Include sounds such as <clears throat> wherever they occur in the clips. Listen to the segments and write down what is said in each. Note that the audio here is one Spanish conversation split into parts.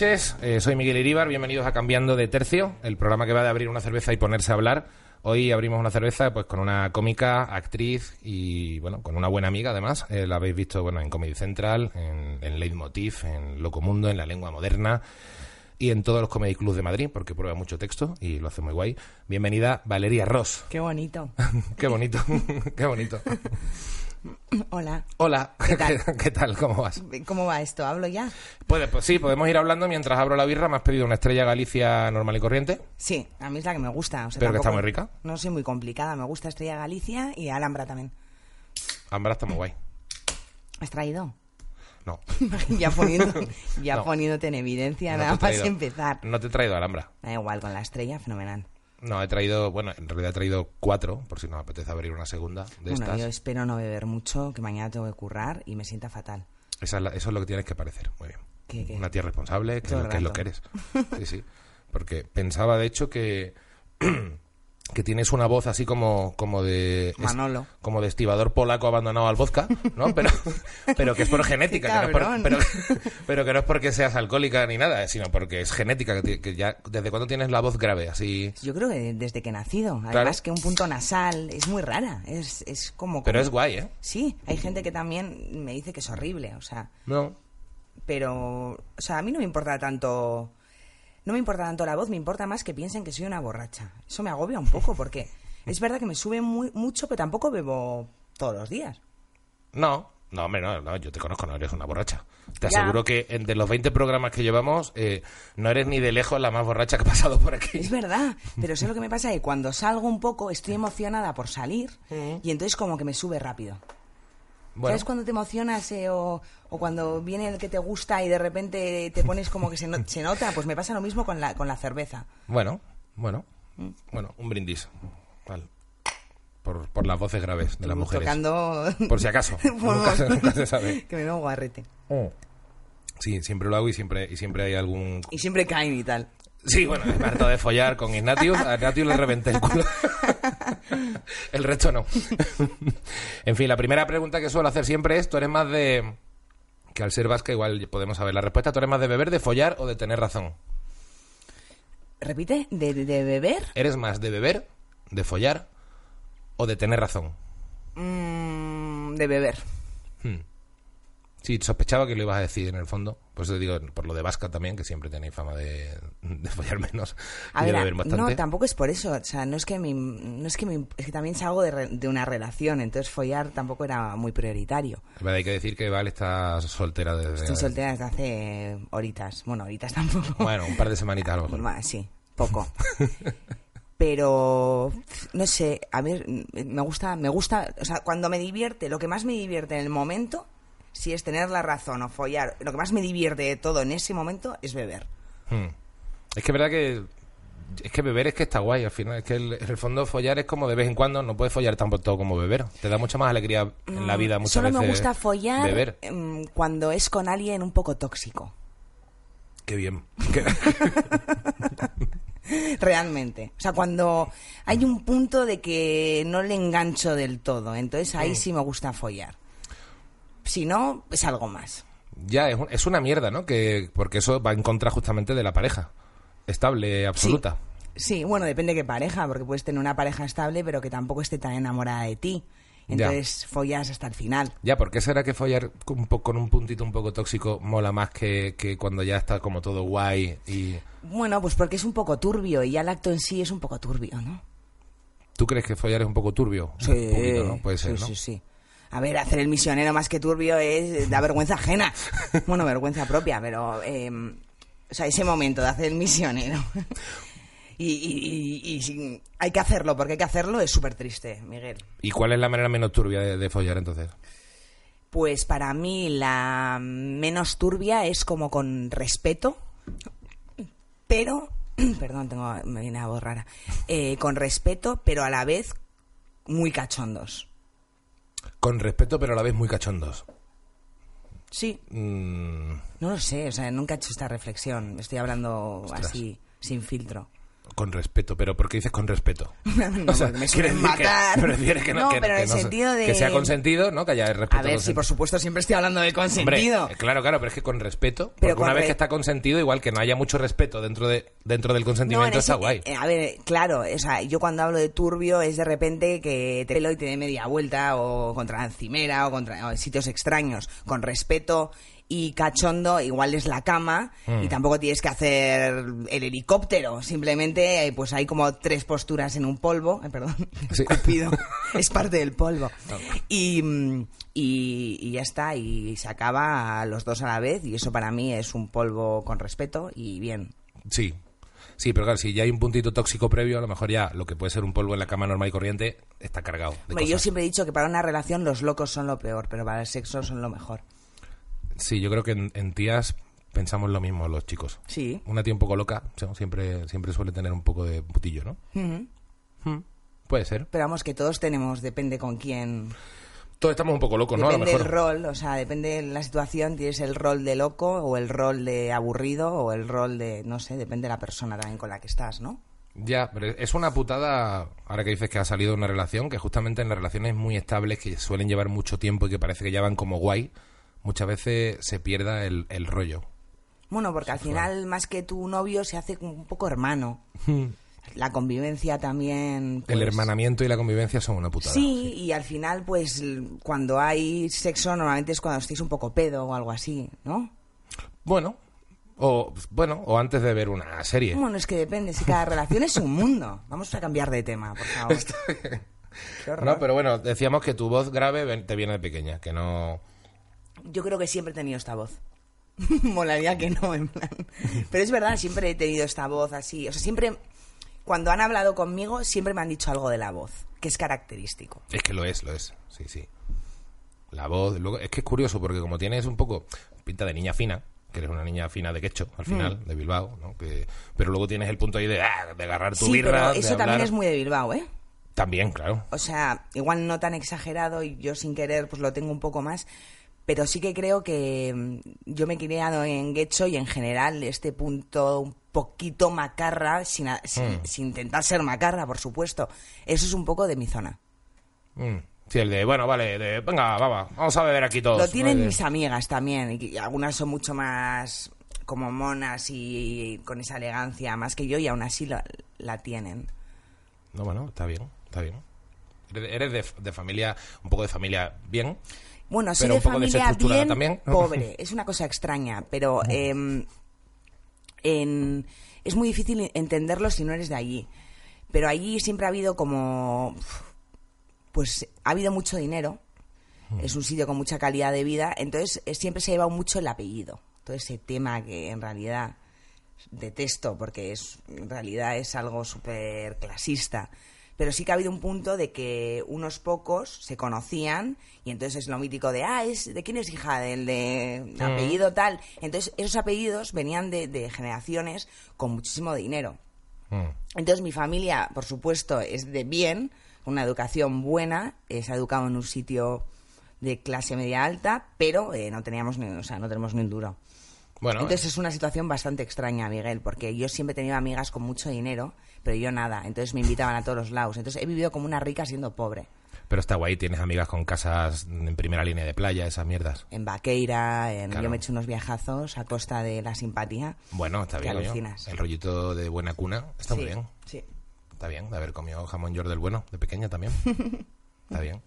Noches, eh, soy Miguel Iríbar, bienvenidos a Cambiando de Tercio, el programa que va de abrir una cerveza y ponerse a hablar. Hoy abrimos una cerveza pues con una cómica, actriz y bueno, con una buena amiga además. Eh, la habéis visto bueno en Comedy Central, en, en Leitmotiv, en Locomundo, en La Lengua Moderna y en todos los comedy clubs de Madrid, porque prueba mucho texto y lo hace muy guay. Bienvenida Valeria Ross. Qué bonito. <laughs> Qué bonito, <laughs> qué bonito. <clears throat> Hola. Hola, ¿Qué tal? <laughs> ¿qué tal? ¿Cómo vas? ¿Cómo va esto? ¿Hablo ya? Puede, pues sí, podemos ir hablando mientras abro la birra. Me has pedido una estrella Galicia normal y corriente. Sí, a mí es la que me gusta. o sea, Pero que está muy rica. No soy muy complicada. Me gusta Estrella Galicia y Alhambra también. Ambra está muy guay. ¿Has traído? No. <laughs> ya poniendo, <laughs> ya No. poniéndote en evidencia no nada más empezar. No te he traído Alhambra. Da igual, con la estrella, fenomenal. No, he traído, bueno, en realidad he traído cuatro, por si no me apetece abrir una segunda de bueno, estas. yo espero no beber mucho, que mañana tengo que currar y me sienta fatal. Esa es la- eso es lo que tienes que parecer. Muy bien. ¿Qué, qué? Una tía responsable, que, es lo, el que es lo rato. que eres. <laughs> Sí, sí. Porque pensaba, de hecho, que, <clears throat> que tienes una voz así como, como de... es- Manolo. como de estibador polaco abandonado al vodka, ¿no? <laughs> Pero, pero que es por genética, que no es por- pero, <laughs> pero que no es porque seas alcohólica ni nada, sino porque es genética, que, ya... ¿Desde cuándo tienes la voz grave? Así... Yo creo que desde que he nacido. Además Claro. que un punto nasal es muy rara. Es, es como... Pero como- es guay, ¿eh? Sí, hay gente que también me dice que es horrible. O sea, No. pero o sea a mí no me importa tanto no me importa tanto la voz me importa más que piensen que soy una borracha eso me agobia un poco porque <laughs> es verdad que me sube muy, mucho pero tampoco bebo todos los días No, no, hombre, no, no, yo te conozco, no eres una borracha. Te Ya. aseguro que entre los 20 programas que llevamos, eh, no eres ni de lejos la más borracha que ha pasado por aquí. es verdad pero eso es lo que me <laughs> pasa que cuando salgo un poco estoy emocionada por salir y entonces como que me sube rápido Bueno, ¿Sabes cuando te emocionas eh, o, o cuando viene el que te gusta y de repente te pones como que se, no- <laughs> se nota? Pues me pasa lo mismo con la, con la cerveza. bueno, bueno, Mm. bueno, un brindis. Vale. Por, por las voces graves de las mujeres. Tocando... <laughs> Por si acaso. Por- <laughs> nunca, se, nunca se sabe. que me veo guarrete. Sí, siempre lo hago y siempre, y siempre hay algún... Y siempre caen y tal. Sí, bueno, me harto de follar con Ignatius. A Ignatius le reventé el culo. <laughs> El resto no. En fin, la primera pregunta que suelo hacer siempre es, ¿tú eres más de... Que al ser vasca igual podemos saber la respuesta. ¿Tú eres más de beber, de follar o de tener razón? Repite, ¿de, de- beber? ¿Eres más de beber, de follar o de tener razón? Mm, de beber. Hmm. Sí, sospechaba que lo ibas a decir en el fondo. Por eso te digo, por lo de vasca también, que siempre tenéis fama de, de follar menos <laughs> A y ver, no, tampoco es por eso. O sea, no es que me, no es que me, es que también salgo de, re- de una relación, entonces follar tampoco era muy prioritario. Pero hay que decir que Val está soltera desde... Estoy soltera desde hace horitas. Bueno, horitas tampoco. Bueno, un par de semanitas a lo mejor. <laughs> Sí, poco. <laughs> Pero no sé, a ver, me gusta, me gusta, o sea, cuando me divierte, lo que más me divierte en el momento, si es tener la razón o follar, lo que más me divierte de todo en ese momento es beber. Hmm. Es que es verdad que es que beber es que está guay al final. Es que el- en el fondo follar es como de vez en cuando. No puedes follar tanto como beber. Te da mucha más alegría en la vida muchas Mm, Solo veces. me gusta follar Beber. em, cuando es con alguien un poco tóxico. Qué bien. <laughs> Realmente. O sea, cuando hay un punto de que no le engancho del todo. Entonces Mm. ahí sí me gusta follar. Si no, es algo más. ya, es, un- es una mierda, ¿no? Que, porque eso va en contra justamente de la pareja. Estable, absoluta. Sí, bueno, depende de qué pareja, porque puedes tener una pareja estable, pero que tampoco esté tan enamorada de ti. Entonces follas hasta el final. Ya, ¿por qué será que follar con con un puntito un poco tóxico mola más que, que cuando ya está como todo guay y... Bueno, pues porque es un poco turbio y ya el acto en sí es un poco turbio, ¿no? ¿Tú crees que follar es un poco turbio? Sí, Un poquito, ¿no? Puede ser, sí, ¿no? sí, sí. A ver, hacer el misionero más que turbio es da vergüenza ajena. Bueno, vergüenza propia, pero... eh, o sea, ese momento de hacer el misionero. <laughs> y, y- y- y si hay que hacerlo, porque hay que hacerlo, es súper triste, Miguel. ¿Y cuál es la manera menos turbia de, de follar entonces? Pues para mí la menos turbia es como con respeto, pero, <clears throat> perdón, tengo, me viene voz rara, Eh, con respeto, pero a la vez muy cachondos. Con respeto, pero a la vez muy cachondos. Sí, Mm, no lo sé, o sea, nunca he hecho esta reflexión, estoy hablando Ostras. así, sin filtro. Con respeto, pero ¿por qué dices con respeto? <laughs> No, O sea, porque me quiere <laughs> suelen decir que- matar. <laughs> prefieres que no, No, que- pero en que el no se- sentido de- Que sea consentido, ¿no? Que haya respeto A ver, consentido. por supuesto, siempre estoy hablando de consentido. claro, claro, pero es que con respeto. Pero porque una vez que está consentido, igual que no haya mucho respeto dentro de dentro del No, en consentimiento, ese- está guay. eh, a ver, claro, o sea, yo cuando hablo de turbio es de repente que te pelo y te dé media vuelta o contra la encimera o contra o sitios extraños. Con respeto y cachondo, igual es la cama Mm. y tampoco tienes que hacer el helicóptero. Simplemente, eh, pues hay como tres posturas en un polvo. Ay, perdón, <laughs> Sí. escupido. <laughs> es parte del polvo. Y, mm, y, y ya está, y se acaba a los dos a la vez y eso para mí es un polvo con respeto y bien. Sí. Sí, pero claro, si ya hay un puntito tóxico previo, a lo mejor ya lo que puede ser un polvo en la cama normal y corriente está cargado. De Hombre, yo siempre he dicho que para una relación los locos son lo peor, pero para el sexo son lo mejor. Sí, yo creo que en, en tías pensamos lo mismo los chicos. Sí. Una tía un poco loca ¿no? siempre, siempre suele tener un poco de putillo, ¿no? Ujú. Puede ser. Pero vamos, que todos tenemos, depende con quién. Todos estamos un poco locos, ¿no? A lo depende mejor. el rol, o sea, depende de la situación, tienes el rol de loco o el rol de aburrido o el rol de, no sé, depende de la persona también con la que estás, ¿no? Ya, pero es una putada, ahora que dices que ha salido una relación, que justamente en las relaciones muy estables, que suelen llevar mucho tiempo y que parece que ya van como guay, muchas veces se pierda el, el rollo. Bueno, porque al final, más que tu novio, se hace un poco hermano. La convivencia también. el pues, hermanamiento y la convivencia son una putada. Sí, y al final, pues cuando hay sexo, normalmente es cuando estáis un poco pedo o algo así, ¿no? Bueno, o bueno, o antes de ver una serie. Bueno, es que depende, si cada relación es un mundo. Vamos a cambiar de tema, por favor. Qué horror. No, pero bueno, decíamos que tu voz grave te viene de pequeña, que no... Yo creo que siempre he tenido esta voz. <laughs> Molaría que no, en plan. Pero es verdad, siempre he tenido esta voz así. O sea, siempre, cuando han hablado conmigo, siempre me han dicho algo de la voz, que es característico. Es que lo es, lo es, sí, sí. La voz, luego, es que es curioso porque como tienes un poco pinta de niña fina, que eres una niña fina de quecho, al final, de Bilbao, ¿no? Que, pero luego tienes el punto ahí de, ah, de agarrar tu sí, birra, pero de eso también es muy de Bilbao, ¿eh? También, claro. O sea, igual no tan exagerado y yo sin querer pues lo tengo un poco más, pero sí que creo que mm, yo me he criado en Guecho y en general este punto un poquito macarra, sin, a- sin, Mm. sin intentar ser macarra, por supuesto, eso es un poco de mi zona. Mm. Sí, el de, bueno, vale, de, venga, va, va, vamos a beber aquí todos. Lo tienen mis amigas también, y algunas son mucho más como monas y con esa elegancia más que yo y aún así la, la tienen. No, bueno, está bien, está bien. Eres eres de, de familia, un poco de familia bien. Bueno, soy Pero de un poco familia desestructurada bien también. pobre. Es una cosa extraña, pero en- es muy difícil entenderlo si no eres de allí. Pero allí siempre ha habido como... Pues ha habido mucho dinero. Es un sitio con mucha calidad de vida. Entonces eh, siempre se ha llevado mucho el apellido. Todo ese tema que en realidad detesto porque es en realidad es algo súper clasista. Pero sí que ha habido un punto de que unos pocos se conocían y entonces es lo mítico de, ah, es, ¿de quién es hija? Del de apellido tal. Entonces esos apellidos venían de, de generaciones con muchísimo dinero. Mm. Entonces mi familia, por supuesto, es de bien, una educación buena, eh, se ha educado en un sitio de clase media alta, pero eh, no teníamos ni, o sea, no tenemos ni un duro. Bueno, Entonces es una situación bastante extraña, Miguel, porque yo siempre he tenido amigas con mucho dinero, pero yo nada. Entonces me invitaban a todos los lados. Entonces he vivido como una rica siendo pobre. pero está guay, tienes amigas con casas en primera línea de playa, esas mierdas. En Vaqueira, en, Claro. yo me he hecho unos viajazos a costa de la simpatía. Bueno, está bien. alucinas. El rollito de buena cuna está muy bien. Sí. Está bien, de haber comido jamón york del bueno, de pequeña también. <laughs> Está bien.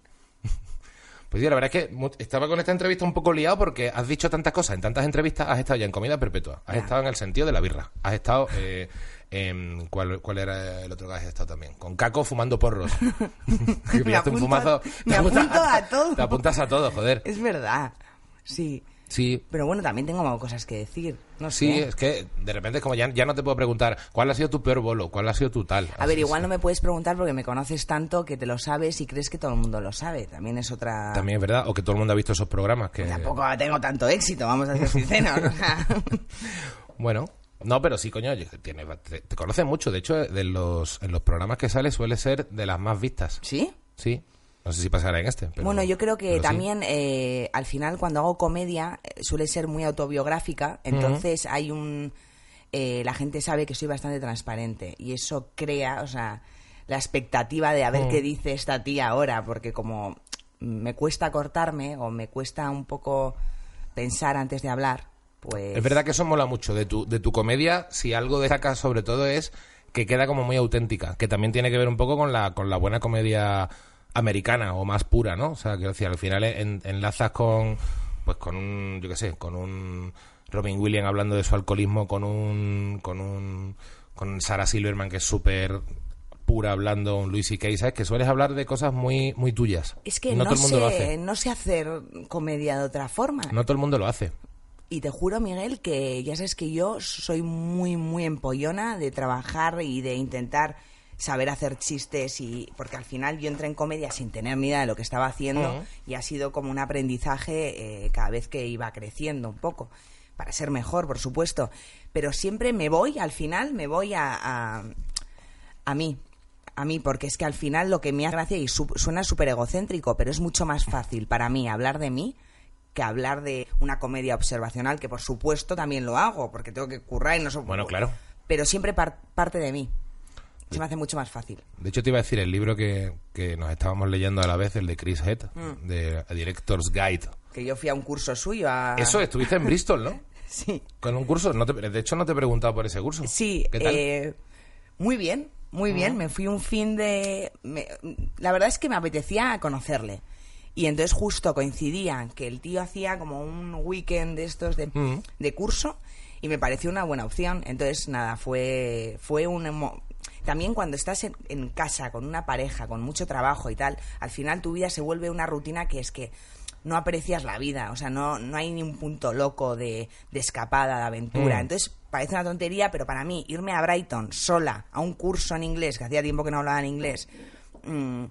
Pues sí, la verdad es que estaba con esta entrevista un poco liado porque has dicho tantas cosas. En tantas entrevistas has estado ya en comida perpetua. Has Ya. estado en el sentido de la birra. Has estado... eh, en- ¿cuál, ¿Cuál era el otro que has estado también? Con Caco fumando porros. <laughs> <laughs> Me pillaste un apunto- fumazo. me Te apuntas- apunto a <laughs> todo. Te apuntas a todo, joder. Es verdad. Sí. Sí, Pero bueno, también tengo cosas que decir. No sé. Sí, es que de repente como ya, ya no te puedo preguntar cuál ha sido tu peor bolo, cuál ha sido tu tal. A ver, igual es. no me puedes preguntar porque me conoces tanto que te lo sabes y crees que todo el mundo lo sabe. También es otra... También es verdad, o que todo el mundo ha visto esos programas que... Tampoco tengo tanto éxito, vamos a ser <laughs> sinceros. Bueno, no, pero sí, coño, tiene, te, te conocen mucho. De hecho, de los, en los programas que sale suele ser de las más vistas. ¿Sí? Sí. No sé si pasará en este. pero- bueno, yo creo que sí. también eh, al final cuando hago comedia eh, suele ser muy autobiográfica, entonces hay un... eh, la gente sabe que soy bastante transparente y eso crea, o sea, la expectativa de a ver qué dice esta tía ahora, porque como me cuesta cortarme o me cuesta un poco pensar antes de hablar, pues... Es verdad que eso mola mucho. De tu, de tu comedia, si algo destaca sobre todo es que queda como muy auténtica, que también tiene que ver un poco con la, con la buena comedia americana o más pura, ¿no? O sea, quiero decir, al final en- enlazas con, pues con un, yo qué sé, con un Robin Williams hablando de su alcoholismo, con un, con un, con Sarah Silverman que es súper pura hablando, un Louis C.K., ¿sabes? Que sueles hablar de cosas muy, muy tuyas. Es que Y no, no, todo el mundo lo sé, hace. no sé hacer comedia de otra forma. No todo el mundo lo hace. Y te juro, Miguel, que ya sabes que yo soy muy, muy empollona de trabajar y de intentar saber hacer chistes y porque al final yo entré en comedia sin tener ni idea de lo que estaba haciendo y ha sido como un aprendizaje eh, cada vez que iba creciendo un poco para ser mejor, por supuesto. Pero siempre me voy, al final me voy a, a, a mí. A mí, porque es que al final lo que me hace gracia y su- suena súper egocéntrico, pero es mucho más fácil para mí hablar de mí que hablar de una comedia observacional, que por supuesto también lo hago, porque tengo que currar y no so- Bueno, claro. Pero siempre par- parte de mí. Se me hace mucho más fácil. De hecho, te iba a decir el libro que, que nos estábamos leyendo a la vez, el de Chris Head, Mm. de A Director's Guide. Que yo fui a un curso suyo a... Eso, estuviste en Bristol, ¿no? <laughs> Sí. Con un curso. No te- de hecho, no te he preguntado por ese curso. Sí, ¿Qué tal? eh, muy bien, muy bien. Me fui un fin de... me- la verdad es que me apetecía conocerle. Y entonces justo coincidía que el tío hacía como un weekend de estos de, de curso y me pareció una buena opción. Entonces, nada, fue, fue un... También cuando estás en, en casa con una pareja, con mucho trabajo y tal, al final tu vida se vuelve una rutina que es que no aprecias la vida, o sea, no, no hay ni un punto loco de, de escapada, de aventura. Mm. Entonces, parece una tontería, pero para mí, irme a Brighton sola a un curso en inglés, que hacía tiempo que no hablaba en inglés, mm,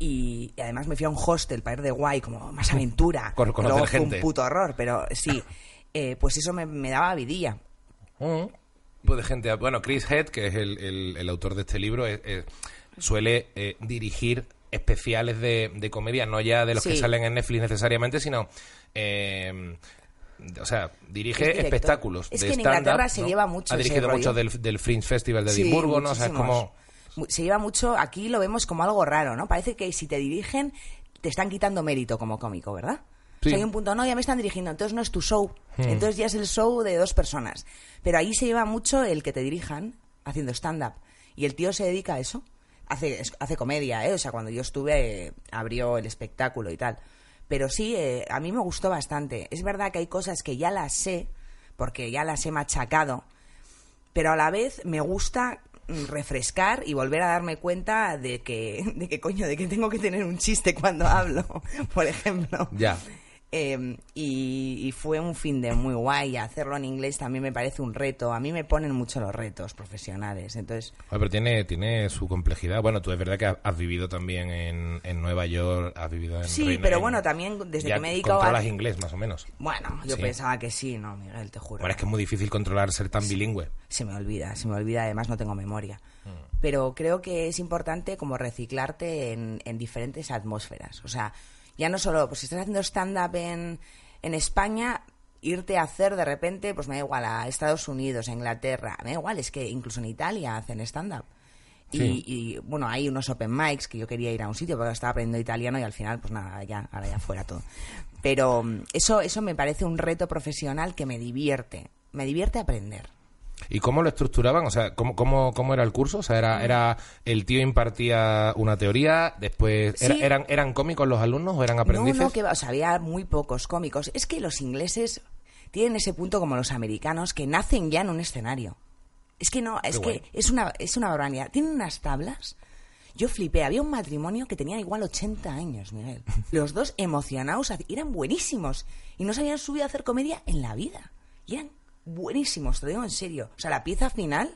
y, y además me fui a un hostel para ir de guay, como más aventura. Con- Luego fue gente. un puto horror, pero sí, eh, pues eso me, me daba vidilla. Mm. Tipo de gente. Bueno, Chris Head, que es el, el- el autor de este libro, es- es- suele eh, dirigir especiales de, de comedia, no ya de los que Sí. salen en Netflix necesariamente, sino. eh, o sea, dirige espectáculos Es de que en Inglaterra se ¿no? lleva mucho Ha dirigido mucho del, del Fringe Festival de Sí, Edimburgo, ¿no? O sea, es como. Se lleva mucho, aquí lo vemos como algo raro, ¿no? Parece que si te dirigen, te están quitando mérito como cómico, ¿verdad? O Sí. sea, hay un punto, no, ya me están dirigiendo, entonces no es tu show. Hmm. Entonces ya es el show de dos personas. Pero ahí se lleva mucho el que te dirijan haciendo stand-up. Y el tío se dedica a eso. Hace, hace comedia, ¿eh? O sea, cuando yo estuve, eh, abrió el espectáculo y tal. Pero sí, eh, a mí me gustó bastante. Es verdad que hay cosas que ya las sé, porque ya las he machacado, pero a la vez me gusta mm, refrescar y volver a darme cuenta de que, <laughs> de que coño, de que tengo que tener un chiste cuando hablo, <laughs> por ejemplo. Ya. Eh, y, y fue un fin de muy guay. Hacerlo en inglés también me parece un reto. A mí me ponen mucho los retos profesionales. Entonces, Oye, pero tiene, tiene su complejidad. Bueno, tú es verdad que has, has vivido también en, en Nueva York, has vivido en. sí, Reino- pero en- bueno, también desde ya que me he dedicado controlas a... inglés, más o menos. Bueno, yo Sí. pensaba que sí, no, Miguel, te juro. Bueno, es que es muy difícil controlar ser tan bilingüe. se me olvida, se me olvida, además no tengo memoria. Mm. Pero creo que es importante como reciclarte en, en diferentes atmósferas. O sea, ya no solo, pues si estás haciendo stand-up en, en España, irte a hacer de repente, pues me da igual, a Estados Unidos, a Inglaterra, me da igual, es que incluso en Italia hacen stand-up. Y, Sí. y, bueno, hay unos open mics que yo quería ir a un sitio porque estaba aprendiendo italiano y al final, pues nada, ya, ahora ya fuera todo. Pero mm, eso, eso me parece un reto profesional que me divierte. Me divierte aprender. ¿Y cómo lo estructuraban? O sea, ¿cómo, cómo, cómo era el curso? O sea, era, era el tío impartía una teoría, después... era- eran, ¿Eran cómicos los alumnos o eran aprendices? No, no, que o sea, había muy pocos cómicos. Es que los ingleses tienen ese punto como los americanos que nacen ya en un escenario. Es que no, es Qué que guay. es una, es una barbaridad. Tienen unas tablas. Yo flipé, había un matrimonio que tenía igual 80 años, Miguel. Los dos emocionados, eran buenísimos. Y no se habían subido a hacer comedia en la vida. Y eran buenísimos, te lo digo en serio. O sea, la pieza final,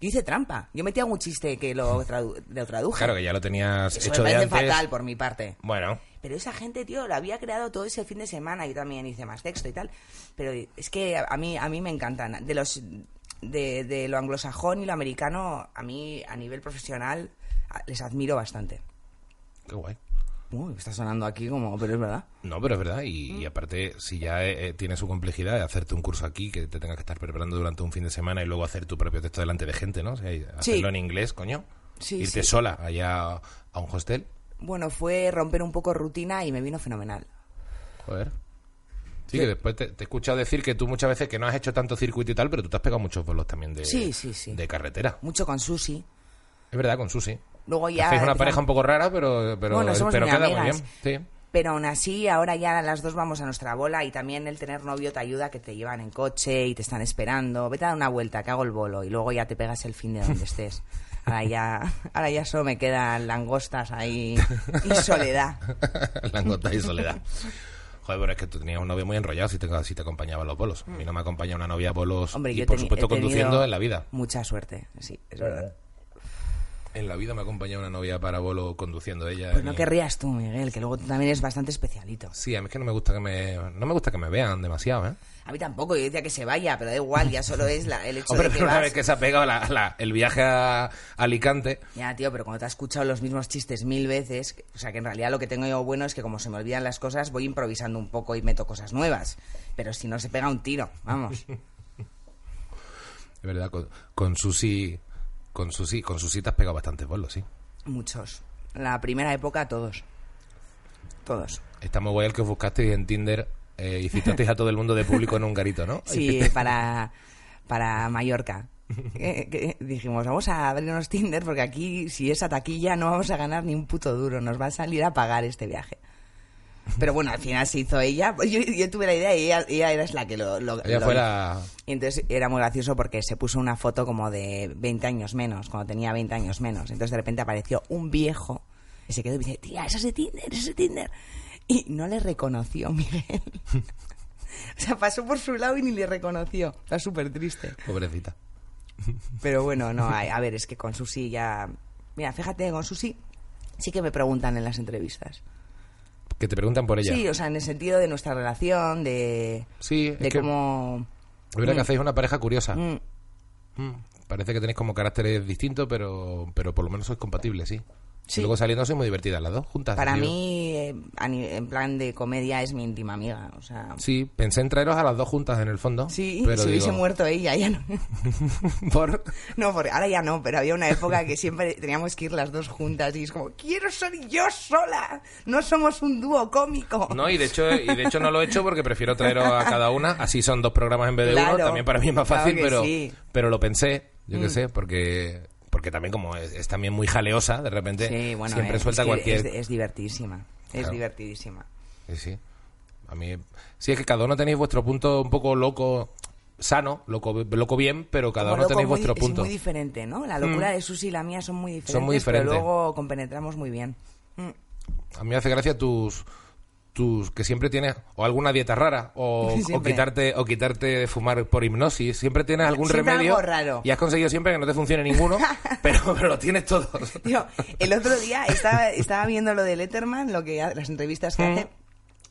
yo hice trampa. Yo metí algún chiste que lo, <laughs> tradu- lo traduje. Claro que ya lo tenías Eso hecho me de parece antes. fatal por mi parte. Bueno, Pero esa gente, tío, lo había creado todo ese fin de semana. Yo también hice más texto y tal. Pero es que a mí, a mí me encantan. De los de, de lo anglosajón y lo americano, a mí, a nivel profesional, les admiro bastante. qué guay. Uy, está sonando aquí como, pero es verdad. No, pero es verdad. Y, Mm. y aparte, si ya eh, eh, tiene su complejidad de hacerte un curso aquí, que te tengas que estar preparando durante un fin de semana y luego hacer tu propio texto delante de gente, ¿no? O sea, hacerlo en inglés, coño. Sí, Irte sí. sola allá a un hostel. Bueno, fue romper un poco rutina y me vino fenomenal. Joder. Sí, que después te, te he escuchado decir que tú muchas veces que no has hecho tanto circuito y tal, pero tú te has pegado muchos bolos también de, Sí, sí, sí. de carretera. Mucho con Susi. Es verdad, con Susi. Luego ya. Una pareja un poco rara, pero, pero, Bueno, somos pero muy queda muy bien. Sí. Pero aún así, ahora ya las dos vamos a nuestra bola y también el tener novio te ayuda que te llevan en coche y te están esperando. Vete a dar una vuelta, que hago el bolo y luego ya te pegas el fin de donde <laughs> estés. Ahora ya, ahora ya solo me quedan langostas ahí y soledad. <laughs> Langota y soledad. Joder, pero es que tú tenías un novio muy enrollado si te, si te acompañaba a los bolos. A mí no me acompaña una novia a bolos Hombre, y, yo por supuesto, conduciendo en la vida. Mucha suerte, sí, es verdad. En la vida me acompaña una novia para bolo conduciendo ella. Pues no querrías tú, Miguel, que luego tú también eres bastante especialito. Sí, a mí es que no me gusta que me, no me gusta que me vean demasiado, ¿eh? A mí tampoco, yo decía que se vaya, pero da igual, ya solo es la- el hecho Hombre, de que pero una vas... vez que se ha pegado la- la- el viaje a Alicante, Ya, tío, pero cuando te has escuchado los mismos chistes mil veces, o sea, que en realidad lo que tengo yo bueno es que como se me olvidan las cosas, voy improvisando un poco y meto cosas nuevas. Pero si no, se pega un tiro, vamos. <laughs> es verdad, con, con Susi, con Susi, con Susi te has pegado bastantes bolos, sí. Muchos. La primera época, todos. Todos. Está muy guay el que os buscasteis en Tinder eh, y citasteis a todo el mundo de público en un garito, ¿no? Sí, <laughs> para, para Mallorca. Eh, que dijimos, vamos a abrirnos Tinder porque aquí, si es a taquilla, no vamos a ganar ni un puto duro. Nos va a salir a pagar este viaje. Pero bueno, al final se hizo ella. <laughs> Yo, yo tuve la idea y ella, ella era la que lo, lo- Ella lo fue hizo. la... Y entonces era muy gracioso porque se puso una foto como de 20 años menos, cuando tenía 20 años menos. Entonces de repente apareció un viejo y se quedó y me dice, tía, eso es de Tinder, eso es de Tinder. Y no le reconoció, Miguel. <laughs> o sea, pasó por su lado y ni le reconoció. Está súper triste. Pobrecita. Pero bueno, no, <laughs> a, a ver, es que con Susi ya... Mira, fíjate, con Susi sí que me preguntan en las entrevistas. Que te preguntan por ella. Sí, o sea, en el sentido de nuestra relación, de, Sí, de cómo... es verdad que Mm. hacéis una pareja curiosa. Mm, Mm. Parece que tenéis como caracteres distintos, pero, pero por lo menos sois compatibles, sí. Sí. Y luego saliendo sois muy divertidas las dos juntas. Para mí, eh, en plan de comedia, es mi íntima amiga. O sea, Sí, pensé en traeros a las dos juntas en el fondo. sí, <laughs> pero si hubiese muerto ella, ya no. <laughs> por... No, porque ahora ya no, pero había una época que siempre teníamos que ir las dos juntas y es como, quiero ser yo sola, no somos un dúo cómico. No, y de hecho y de hecho no lo he hecho porque prefiero traeros a cada una. Así son dos programas en vez de Claro. uno. También para mí es más fácil, pero, sí. pero lo pensé, yo qué Mm. sé, porque porque también como es, es también muy jaleosa, de repente Sí, bueno, siempre eh, suelta es que cualquier... Es, es divertidísima, es divertidísima. Sí, sí. A mí... Sí, es que cada uno tenéis vuestro punto un poco loco, sano, loco, loco bien, pero cada Como uno tenéis muy- vuestro es punto. muy diferente, ¿no? La locura de Susi y la mía son muy diferentes, Son muy diferentes. pero luego compenetramos muy bien. Mm. A mí me hace gracia tus tus que siempre tienes o alguna dieta rara o, <laughs> quitarte o quitarte de fumar por hipnosis siempre tienes algún Siempre remedio algo raro. y has conseguido siempre que no te funcione ninguno <laughs> pero, pero lo tienes todos Tío, el otro día estaba, estaba viendo lo de Letterman, lo que las entrevistas que Mm. hace.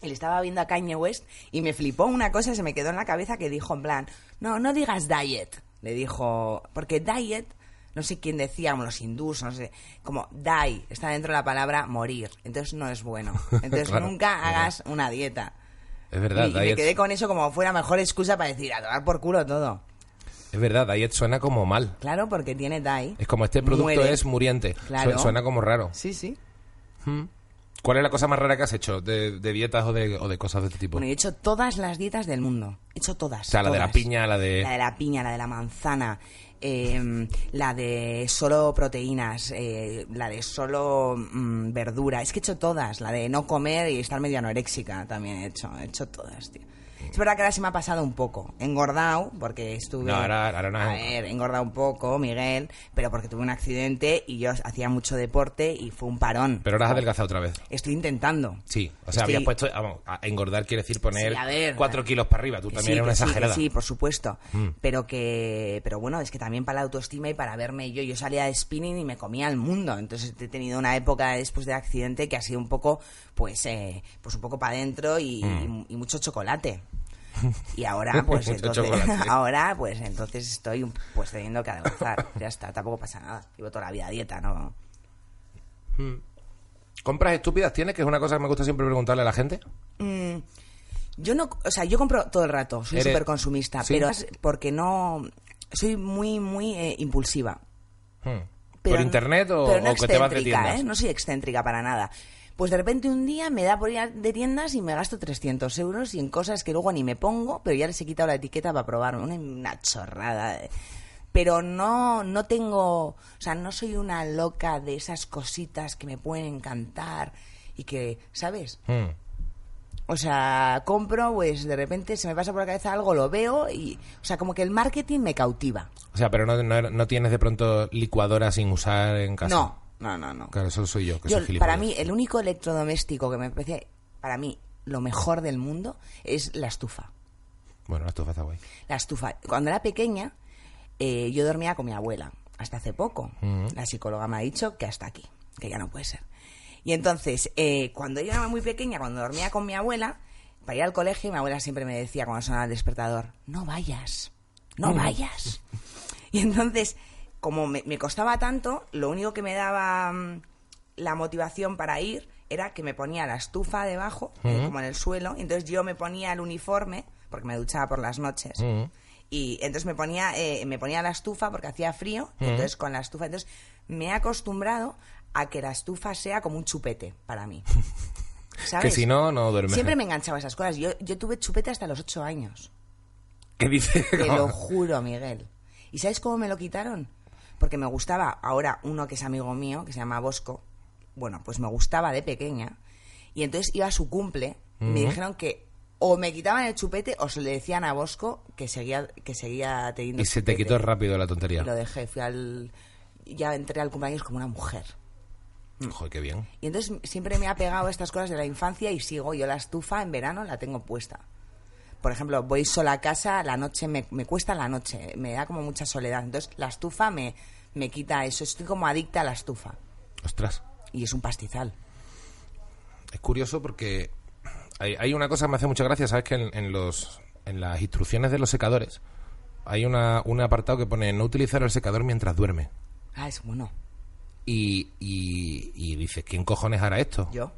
Y le estaba viendo a Kanye West y me flipó una cosa, se me quedó en la cabeza que dijo en plan, no, no digas diet. Le dijo, porque diet, no sé quién decía, como los hindús, no sé, como die, está dentro de la palabra morir. Entonces no es bueno. Entonces <laughs> Claro, nunca claro. hagas una dieta. es verdad y, y me diet, quedé con eso como fue la mejor excusa para decir, a tomar por culo todo. es verdad diet suena como mal Claro, porque tiene die. es como este producto Muere. es muriente Claro. Su- suena como raro Sí, sí. Mm. ¿Cuál es la cosa más rara que has hecho de, de dietas o de, o de cosas de este tipo? Bueno, he hecho todas las dietas del mundo. He hecho todas. o sea, la de la todas. piña, la de... La de la piña, la de la manzana, eh, la de solo proteínas, eh, la de solo mm, verdura. Es que he hecho todas. La de no comer y estar medio anoréxica también he hecho. He hecho todas, tío. Es verdad que ahora se me ha pasado un poco. Engordado, porque estuve. No, ahora- ahora no. A ver, engordado un poco, Miguel, pero porque tuve un accidente y yo hacía mucho deporte y fue un parón. Pero ahora has adelgazado otra vez. Estoy intentando. Sí, o sea, Estoy- habías puesto, vamos, a engordar quiere decir poner Sí, a ver. cuatro kilos para arriba. Tú también sí, eres una que sí, exagerada. Sí, por supuesto. Mm. Pero que, pero bueno, es que también para la autoestima y para verme yo, yo salía de spinning y me comía el mundo. Entonces he tenido una época después del accidente que ha sido un poco, pues, eh, pues un poco para adentro y, y- y mucho chocolate. Y ahora, <laughs> pues entonces, <laughs> ahora, pues entonces estoy, pues teniendo que adelgazar. Ya está, tampoco pasa nada. Llevo toda la vida a dieta, ¿no? ¿Compras estúpidas tienes? Que es una cosa que me gusta siempre preguntarle a la gente. Mm, yo no, o sea, yo compro todo el rato, soy súper consumista, ¿Sí? pero es porque no, soy muy, muy eh, impulsiva. Hmm. ¿Por internet o, pero no o que te vas de tiendas? ¿eh? No soy excéntrica para nada. Pues de repente un día me da por ir a- de tiendas y me gasto 300 euros y en cosas que luego ni me pongo, pero ya les he quitado la etiqueta para probarme. Una, una chorrada. Pero no, no tengo, o sea, no soy una loca de esas cositas que me pueden encantar y que, ¿sabes? Hmm. O sea, compro, pues de repente se me pasa por la cabeza algo, lo veo y, o sea, como que el marketing me cautiva. O sea, pero no, no, no tienes de pronto licuadora sin usar en casa. No, no, no, no. Claro, eso soy yo, que Yo, soy para mí, el único electrodoméstico que me parece, para mí, lo mejor del mundo es la estufa. Bueno, la estufa está guay. La estufa. Cuando era pequeña, eh, yo dormía con mi abuela, hasta hace poco. La psicóloga me ha dicho que hasta aquí, que ya no puede ser. Y entonces, eh, cuando yo era muy pequeña, cuando dormía con mi abuela, para ir al colegio, mi abuela siempre me decía cuando sonaba el despertador, no vayas, no vayas. <laughs> Y entonces, como me, me costaba tanto, lo único que me daba mm, la motivación para ir era que me ponía la estufa debajo, eh, como en el suelo, y entonces yo me ponía el uniforme, porque me duchaba por las noches, y entonces me ponía, eh, me ponía la estufa porque hacía frío, entonces con la estufa, entonces me he acostumbrado a que la estufa sea como un chupete para mí. <laughs> ¿Sabes? Que si no, no duermes. Siempre me enganchaba a esas cosas. Yo, yo tuve chupete hasta los ocho años. ¿Qué dices? Te lo <laughs> juro, Miguel. ¿Y sabes cómo me lo quitaron? Porque me gustaba ahora uno que es amigo mío, que se llama Bosco. Bueno, pues me gustaba de pequeña. Y entonces iba a su cumple me dijeron que o me quitaban el chupete o se le decían a Bosco que seguía, que seguía teniendo Y se te quitó rápido la tontería. Y lo dejé. Fui al... Ya entré al cumpleaños como una mujer. Joder, qué bien. Y entonces siempre me ha pegado estas cosas de la infancia y sigo. Yo la estufa en verano la tengo puesta. Por ejemplo, voy sola a casa, la noche me, me cuesta la noche, me da como mucha soledad. Entonces la estufa me, me quita eso. Estoy como adicta a la estufa. Ostras. Y es un pastizal. Es curioso porque hay, hay una cosa que me hace mucha gracia, ¿sabes? Que en, en los, en las instrucciones de los secadores hay una, un apartado que pone no utilizar el secador mientras duerme. Ah, es bueno. Y, y, y dices, ¿quién cojones hará esto? Yo,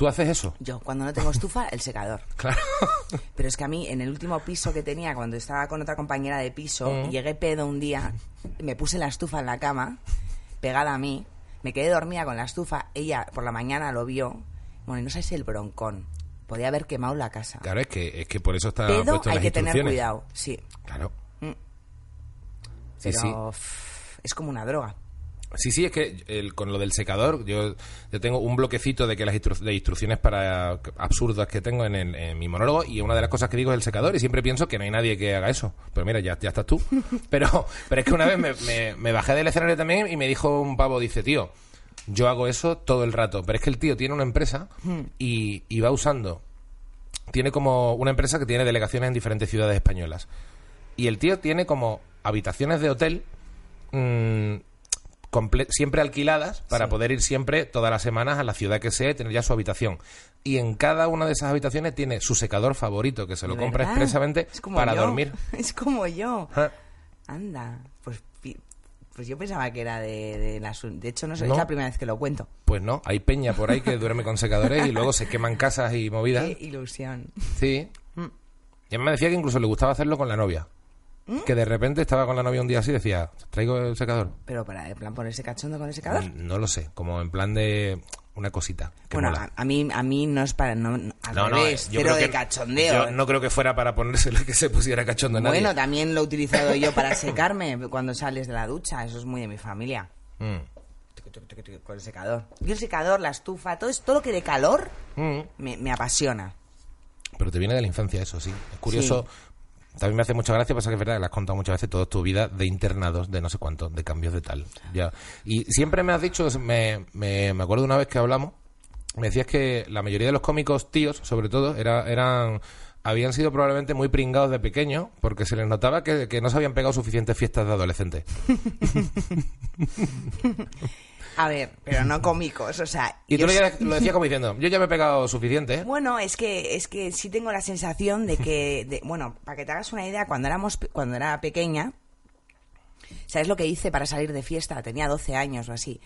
¿Tú haces eso? yo, cuando no tengo estufa, el secador. <laughs> Claro. Pero es que a mí, en el último piso que tenía, cuando estaba con otra compañera de piso, llegué pedo un día, me puse la estufa en la cama, pegada a mí, me quedé dormida con la estufa, ella por la mañana lo vio, bueno, y no sabes el broncón, podía haber quemado la casa. Claro, es que, es que por eso está Pedo puesto hay las que tener cuidado, sí. Claro. Mm. Sí, Pero sí. es como una droga. Sí, sí, es que el- con lo del secador, yo, yo tengo un bloquecito de que las instru- de instrucciones para absurdas que tengo en, el- en mi monólogo y una de las cosas que digo es el secador y siempre pienso que no hay nadie que haga eso. Pero mira, ya, ya estás tú. <laughs> Pero, pero es que una vez me, me- me bajé del escenario también y me dijo un pavo, dice, tío, yo hago eso todo el rato. Pero es que el tío tiene una empresa y, y va usando, tiene como una empresa que tiene delegaciones en diferentes ciudades españolas. Y el tío tiene como habitaciones de hotel mm, siempre alquiladas para Sí. poder ir siempre todas las semanas a la ciudad que sea y tener ya su habitación. Y en cada una de esas habitaciones tiene su secador favorito que se lo ¿De compra verdad? expresamente Es como para yo. dormir. <laughs> Es como yo. Ah, Anda, pues, pues yo pensaba que era de, de las... De hecho, no sé, No. es la primera vez que lo cuento. Pues no, hay peña por ahí que <laughs> duerme con secadores y luego se queman casas y movidas. Qué ilusión. Sí. Mm. Y él me decía que incluso le gustaba hacerlo con la novia. ¿Mm? Que de repente estaba con la novia un día así y decía, traigo el secador. Pero para, en plan, ponerse cachondo con ese secador. Mm, No lo sé, como en plan de... una cosita. Que bueno, mola. a, a mí, a mí no es para. No, no, al No, no, revés, yo cero creo de que- cachondeo. Yo no creo que fuera para ponérselo que se pusiera cachondo nadie. bueno, también lo he utilizado yo para <laughs> secarme cuando sales de la ducha. Eso es muy de mi familia. Mm. Con el secador. Yo el secador, la estufa, todo, es- todo lo que de calor Mm. me, me apasiona. Pero te viene de la infancia eso, sí. Es curioso. También me hace mucha gracia, pasa que es verdad que has contado muchas veces toda tu vida de internados, de no sé cuánto, de cambios de tal. Ya. Y siempre me has dicho, me, me, me acuerdo una vez que hablamos, me decías que la mayoría de los cómicos tíos, sobre todo, era, eran habían sido probablemente muy pringados de pequeño, porque se les notaba que, que no se habían pegado suficientes fiestas de adolescente. <laughs> A ver, pero no cómicos, o sea... Y yo tú ya- lo decías como diciendo, yo ya me he pegado suficiente, ¿eh? Bueno, es que es que sí tengo la sensación de que, de- bueno, para que te hagas una idea, cuando éramos cuando era pequeña, ¿sabes lo que hice para salir de fiesta? Tenía 12 años o así.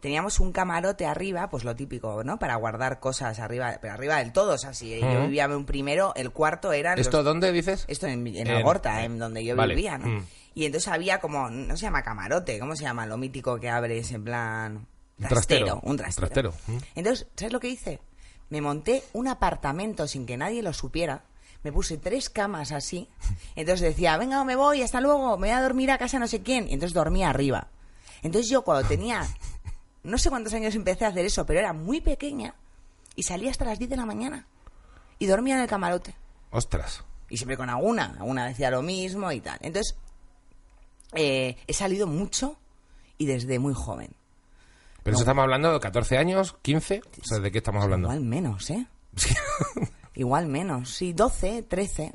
Teníamos un camarote arriba, pues lo típico, ¿no? Para guardar cosas arriba, pero arriba del todo, o sea, si yo vivía en un primero, el cuarto era ¿Esto dónde dices? esto en, en Algorta, en donde yo vale, vivía, ¿no? mm. Y entonces había como, no se llama camarote, ¿cómo se llama? Lo mítico que abres en plan... Un trastero, un trastero. trastero, mm. Entonces, ¿sabes lo que hice? Me monté un apartamento sin que nadie lo supiera. Me puse tres camas así. Entonces decía, venga, me voy, hasta luego, me voy a dormir a casa no sé quién. Y entonces dormía arriba. Entonces yo cuando tenía, no sé cuántos años empecé a hacer eso, pero era muy pequeña y salía hasta las 10 de la mañana. Y dormía en el camarote. Ostras. Y siempre con alguna. Alguna decía lo mismo y tal. Entonces, eh, he salido mucho y desde muy joven. Pero eso estamos hablando de 14 años, 15, o sea, ¿de qué estamos hablando? Igual menos, ¿eh? <laughs> Igual menos. Sí, 12, 13.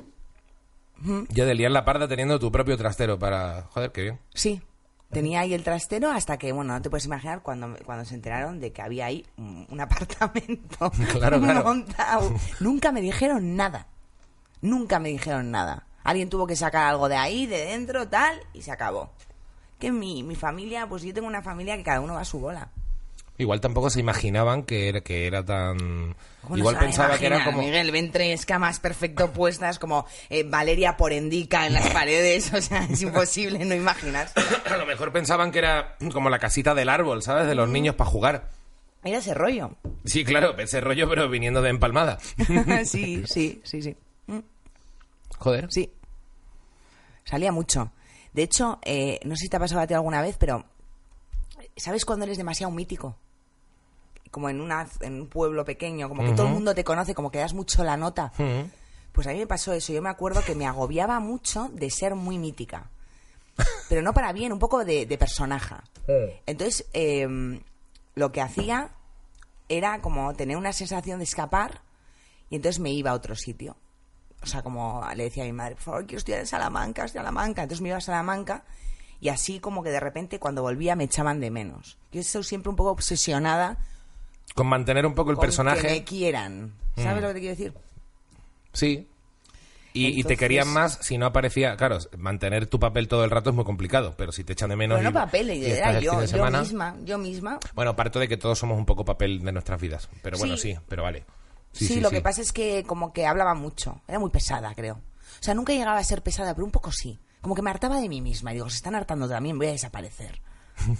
ya de liar la parda teniendo tu propio trastero para... Joder, qué bien. Sí. Tenía ahí el trastero hasta que, bueno, no te puedes imaginar cuando, cuando se enteraron de que había ahí un, un apartamento <laughs> Claro, <laughs> claro. montado. Nunca me dijeron nada. Nunca me dijeron nada. Alguien tuvo que sacar algo de ahí, de dentro, tal, y se acabó. Que mi, mi familia, pues yo tengo una familia que cada uno va a su bola. Igual tampoco se imaginaban que era, que era tan... ¿Cómo no Igual pensaba que era como... Miguel, ven tres camas perfecto puestas como eh, Valeria Porendica en las <laughs> paredes. O sea, es imposible no imaginar. A lo mejor pensaban que era como la casita del árbol, ¿sabes? De los niños para jugar. Era ese rollo. Sí, claro, ese rollo, pero viniendo de empalmada. <laughs> sí, sí, sí, sí. Joder. Sí. Salía mucho. De hecho, eh, no sé si te ha pasado a ti alguna vez, pero ¿sabes cuando eres demasiado mítico? Como en, una, en un pueblo pequeño, como que todo el mundo te conoce, como que das mucho la nota. Pues a mí me pasó eso. Yo me acuerdo que me agobiaba mucho de ser muy mítica. Pero no para bien, un poco de, de personaje. Entonces, eh, lo que hacía era como tener una sensación de escapar y entonces me iba a otro sitio. O sea, como le decía a mi madre, por favor, quiero estudiar en Salamanca, Salamanca. Entonces me iba a Salamanca y así como que de repente cuando volvía me echaban de menos. Yo estoy siempre un poco obsesionada Con mantener un poco el con que personaje. me quieran. ¿Sabes Mm. lo que te quiero decir? Sí. Y, y te querían más si no aparecía. Claro, mantener tu papel todo el rato es muy complicado, pero si te echan de menos. Pero no y- papel, y era yo, yo semana- misma, yo misma. Bueno, parto de que todos somos un poco papel de nuestras vidas. Pero bueno, sí, Sí. pero vale. Sí, lo que pasa es que como que hablaba mucho. Era muy pesada, creo. O sea, nunca llegaba a ser pesada, pero un poco sí. Como que me hartaba de mí misma. Y digo, se están hartando también, voy a desaparecer. <laughs>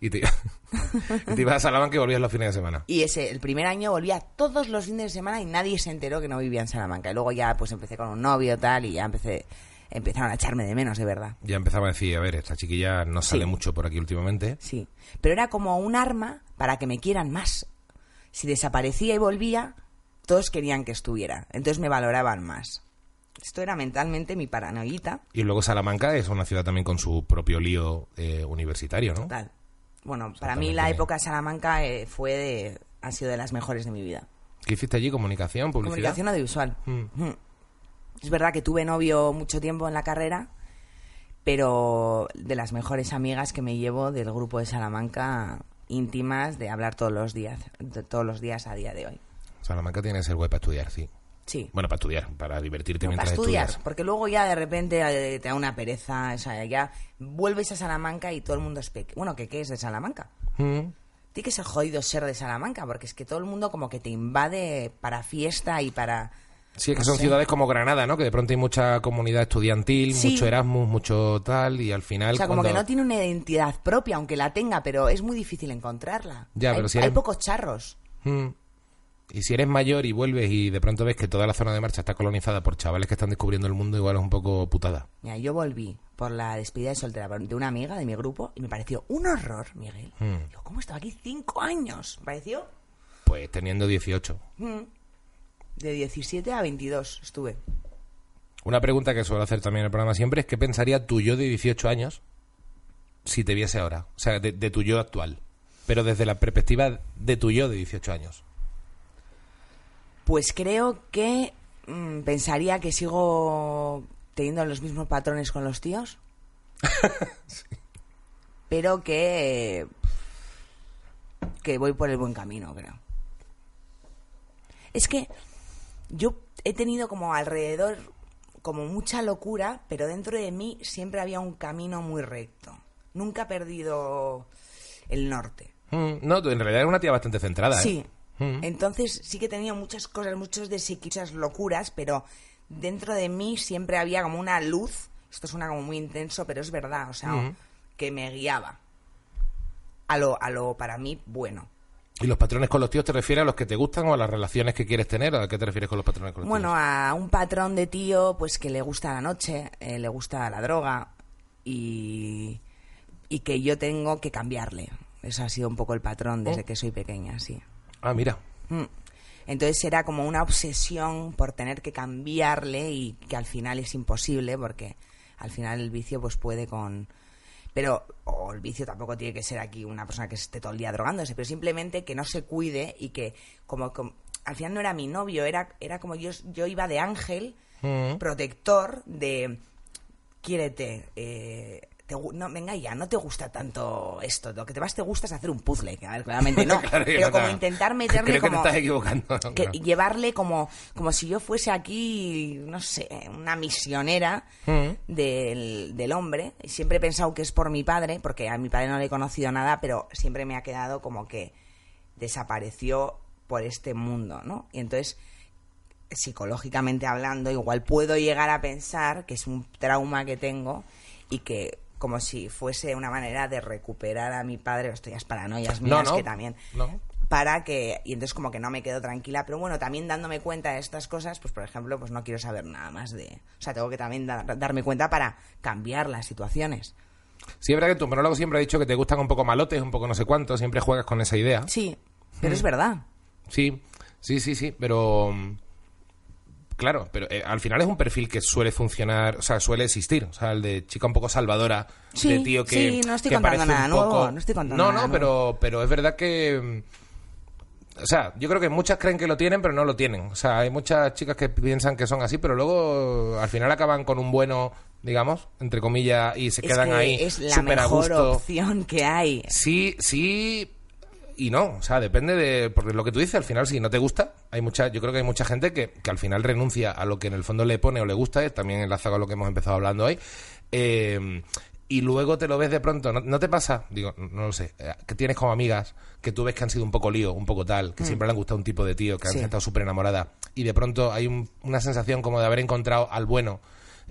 Y te, <laughs> y te ibas a Salamanca y volvías los fines de semana. Y ese, el primer año volvía todos los fines de semana y nadie se enteró que no vivía en Salamanca. Y luego ya pues empecé con un novio tal y ya empecé, empezaron a echarme de menos, de verdad. Ya empezaba a decir, a ver, esta chiquilla no sale Sí. mucho por aquí últimamente. Sí. Pero era como un arma para que me quieran más. Si desaparecía y volvía, todos querían que estuviera. Entonces me valoraban más. Esto era mentalmente mi paranoíta. Y luego Salamanca es una ciudad también con su propio lío eh, universitario, ¿no? Tal. Bueno, para mí la época de Salamanca eh, fue de, ha sido de las mejores de mi vida. ¿Qué hiciste allí? ¿Comunicación? ¿Publicidad? Comunicación audiovisual. Mm. Mm. Es verdad que tuve novio mucho tiempo en la carrera, pero de las mejores amigas que me llevo del grupo de Salamanca íntimas de hablar todos los días, de todos los días a día de hoy. Salamanca tiene que ser guay para estudiar, sí. Sí. Bueno, para estudiar, para divertirte No, para mientras estudiar, estudias. porque luego ya de repente eh, te da una pereza, o sea, ya vuelves a Salamanca y todo el mundo es pequeño. Bueno, ¿qué, ¿qué es de Salamanca? Mm. Tiene que ser jodido ser de Salamanca, porque es que todo el mundo como que te invade para fiesta y para... Sí, es que No son sé. ciudades como Granada, ¿no? Que de pronto hay mucha comunidad estudiantil, Sí. mucho Erasmus, mucho tal, y al final... O sea, como que no tiene una identidad propia, aunque la tenga, pero es muy difícil encontrarla. Ya, hay, pero si hay pocos charros. Mm. Y si eres mayor y vuelves y de pronto ves que toda la zona de marcha está colonizada por chavales que están descubriendo el mundo, igual es un poco putada. Mira, yo volví por la despedida de soltera de una amiga de mi grupo y me pareció un horror, Miguel. Mm. Digo, ¿cómo estaba aquí cinco años? Me pareció Pues teniendo 18. De 17 a 22 estuve. Una pregunta que suelo hacer también en el programa siempre es ¿qué pensaría tu yo de 18 años si te viese ahora? O sea, de, de tu yo actual. Pero desde la perspectiva de tu yo de 18 años. Pues creo que mm, pensaría que sigo teniendo los mismos patrones con los tíos. <laughs> Pero que. que voy por el buen camino, creo. Es que yo he tenido como alrededor como mucha locura, pero dentro de mí siempre había un camino muy recto. Nunca he perdido el norte. Mm, no, en realidad eres una tía bastante centrada, ¿eh? Sí. Mm. Entonces sí que tenía muchas cosas, muchos desequilibrios, locuras, pero dentro de mí siempre había como una luz. Esto suena como muy intenso, pero es verdad, o sea, Mm. que me guiaba a lo, a lo para mí bueno. ¿Y los patrones con los tíos te refieres a los que te gustan o a las relaciones que quieres tener? ¿O a qué te refieres con los patrones con los Bueno, tíos? a un patrón de tío, pues que le gusta la noche, eh, le gusta la droga y, y que yo tengo que cambiarle. Eso ha sido un poco el patrón desde Oh. que soy pequeña, sí. Ah, mira. Mm. Entonces era como una obsesión por tener que cambiarle y que al final es imposible porque al final el vicio pues puede con... Pero, o el vicio tampoco tiene que ser aquí una persona que esté todo el día drogándose, pero simplemente que no se cuide y que como, como- al final no era mi novio, era, era como yo, yo iba de ángel, Mm. protector de quiérete, eh, te no, venga ya, no te gusta tanto esto, lo que te más te gusta es hacer un puzzle, que a ver, claramente <laughs> no, Claro, pero como no. intentar <laughs> meterle Creo que como... te estás equivocando. que llevarle como, como si yo fuese aquí, no sé, una misionera Mm. del, del hombre. Y Siempre he pensado que es por mi padre, porque a mi padre no le he conocido nada, pero siempre me ha quedado como que desapareció por este mundo, ¿no? Y entonces, psicológicamente hablando, igual puedo llegar a pensar que es un trauma que tengo y que como si fuese una manera de recuperar a mi padre, esto ya es paranoias No, mías no. que también No. para que y entonces como que no me quedo tranquila pero bueno también dándome cuenta de estas cosas pues por ejemplo pues no quiero saber nada más de o sea tengo que también da- darme cuenta para cambiar las situaciones Sí, es verdad que tu monólogo siempre has dicho que te gustan un poco malotes, un poco no sé cuánto, siempre juegas con esa idea. sí pero es verdad Sí, sí, sí, sí, pero... Claro, pero eh, al final es un perfil que suele funcionar, o sea, suele existir. O sea, el de chica un poco salvadora, Sí, de tío que. sí, no estoy que contando nada nuevo, poco- no estoy contando No, nada no, pero, pero es verdad que. mm, O sea, yo creo que muchas creen que lo tienen, pero no lo tienen. O sea, hay muchas chicas que piensan que son así, pero luego al final acaban con un bueno, digamos, entre comillas, y se es quedan que ahí es la a mejor gusto. opción que hay Sí, sí y no. O sea, depende de. Porque lo que tú dices, al final, si no te gusta, hay mucha. Yo creo que hay mucha gente que, que al final renuncia a lo que en el fondo le pone o le gusta, es también enlazado con lo que hemos empezado hablando hoy. eh, y luego te lo ves de pronto. ¿No, no te pasa? Digo, no, lo sé. eh, Que tienes como amigas que tú ves que han sido un poco lío, un poco tal, que siempre le han gustado un tipo de tío, que han Sí. estado súper enamoradas. Y de pronto hay un- una sensación como de haber encontrado al bueno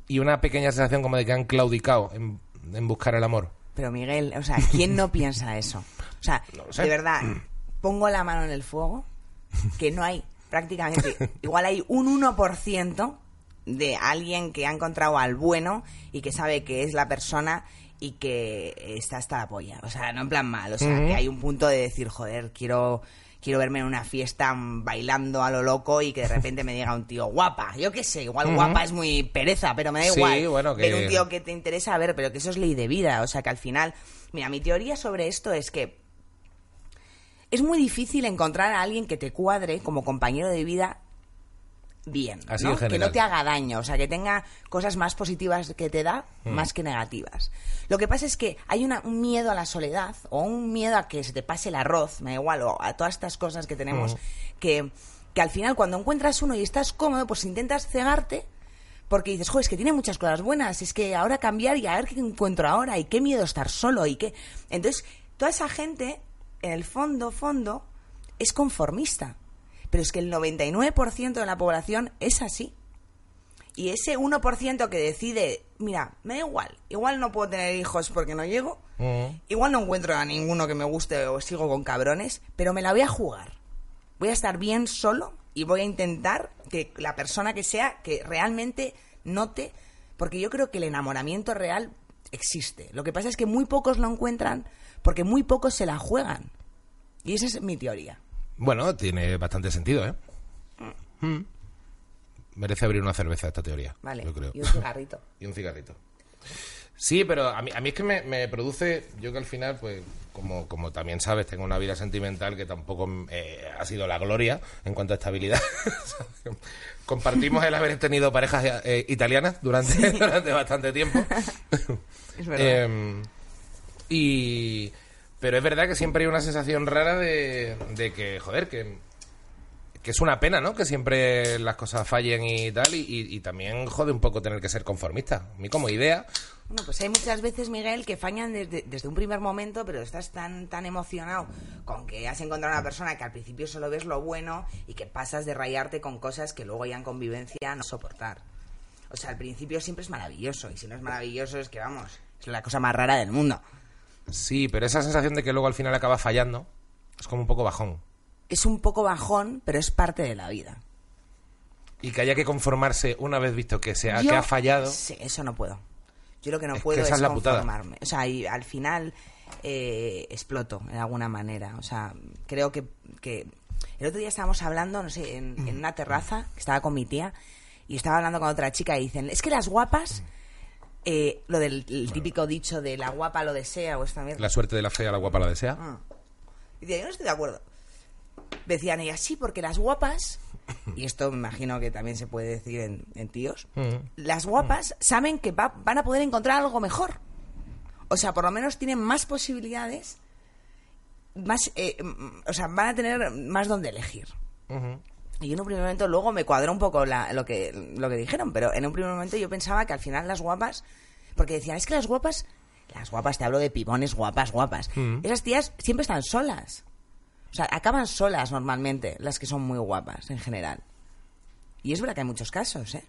y una pequeña sensación como de que han claudicado en, en buscar el amor. Pero Miguel, o sea, ¿quién no <laughs> piensa eso? O sea, No de verdad, <clears throat> pongo la mano en el fuego que no hay prácticamente, <laughs> igual hay un 1% de alguien que ha encontrado al bueno y que sabe que es la persona y que está hasta la polla. O sea, no en plan mal, o sea, que hay un punto de decir, joder, quiero quiero verme en una fiesta bailando a lo loco y que de repente me diga un tío guapa. Yo qué sé, igual guapa es muy pereza, pero me da Sí, igual. bueno, que- Ver un tío que te interesa ver, pero que eso es ley de vida. O sea, que al final, mira, mi teoría sobre esto es que es muy difícil encontrar a alguien que te cuadre como compañero de vida bien, Así ¿no? que no te haga daño, o sea, que tenga cosas más positivas que te da, Mm. más que negativas. Lo que pasa es que hay una- un miedo a la soledad o un miedo a que se te pase el arroz, me da igual, o a todas estas cosas que tenemos, que, que al final cuando encuentras uno y estás cómodo, pues intentas cegarte porque dices, joder, es que tiene muchas cosas buenas, es que ahora cambiar y a ver qué encuentro ahora y qué miedo estar solo y qué... Entonces, toda esa gente, en el fondo, fondo, es conformista. Pero es que el 99% de la población es así. Y ese 1% que decide, mira, me da igual, igual no puedo tener hijos porque no llego, Mm. igual no encuentro a ninguno que me guste o sigo con cabrones, pero me la voy a jugar. Voy a estar bien solo y voy a intentar que la persona que sea que realmente note, porque yo creo que el enamoramiento real existe. Lo que pasa es que muy pocos lo encuentran porque muy pocos se la juegan. Y esa es mi teoría. Bueno, tiene bastante sentido, ¿eh? Mm. Merece abrir una cerveza esta teoría. Vale. Yo creo. Y un cigarrito. <laughs> y un cigarrito. Sí, pero a mí, a mí es que me, me produce, yo que al final, pues, como, como también sabes, tengo una vida sentimental que tampoco eh, ha sido la gloria en cuanto a estabilidad. <laughs> Compartimos el haber tenido parejas eh, italianas durante, <laughs> durante bastante tiempo. <laughs> Es verdad. Eh, y pero es verdad que siempre hay una sensación rara de, de que, joder, que, que es una pena, ¿no? Que siempre las cosas fallen y tal, y, y- y también jode un poco tener que ser conformista. A mí como idea, Bueno, pues hay muchas veces, Miguel, que fallan desde, desde un primer momento, pero estás tan, tan emocionado con que has encontrado una persona que al principio solo ves lo bueno y que pasas de rayarte con cosas que luego ya en convivencia no soportar. O sea, al principio siempre es maravilloso, y si no es maravilloso es que, vamos, es la cosa más rara del mundo. sí, pero esa sensación de que luego al final acaba fallando es como un poco bajón. Es un poco bajón, pero es parte de la vida. Y que haya que conformarse una vez visto que, se ha, Yo- que ha fallado. Sí, eso no puedo. Yo lo que no Es puedo es, conformarme. O sea, y al final eh, exploto de alguna manera. O sea, creo que, que el otro día estábamos hablando, no sé, en, en una terraza, que estaba con mi tía, y estaba hablando con otra chica y dicen, es que las guapas, eh, lo del el típico dicho de la guapa lo desea o esta mierda. La suerte de la fea, la guapa la desea. Ah. Y decía, yo no estoy de acuerdo. Decían ellas, sí, porque las guapas, <laughs> y esto me imagino que también se puede decir en, en tíos, Mm. las guapas saben que va- van a poder encontrar algo mejor. O sea, por lo menos tienen más posibilidades, más, eh, mm, o sea, van a tener más donde elegir. Y en un primer momento, luego me cuadró un poco la- lo, que, lo que dijeron, pero en un primer momento yo pensaba que al final las guapas, porque decían, es que las guapas, las guapas, te hablo de pibones guapas, guapas, esas tías siempre están solas. O sea, acaban solas normalmente, las que son muy guapas en general. Y es verdad que hay muchos casos, ¿eh?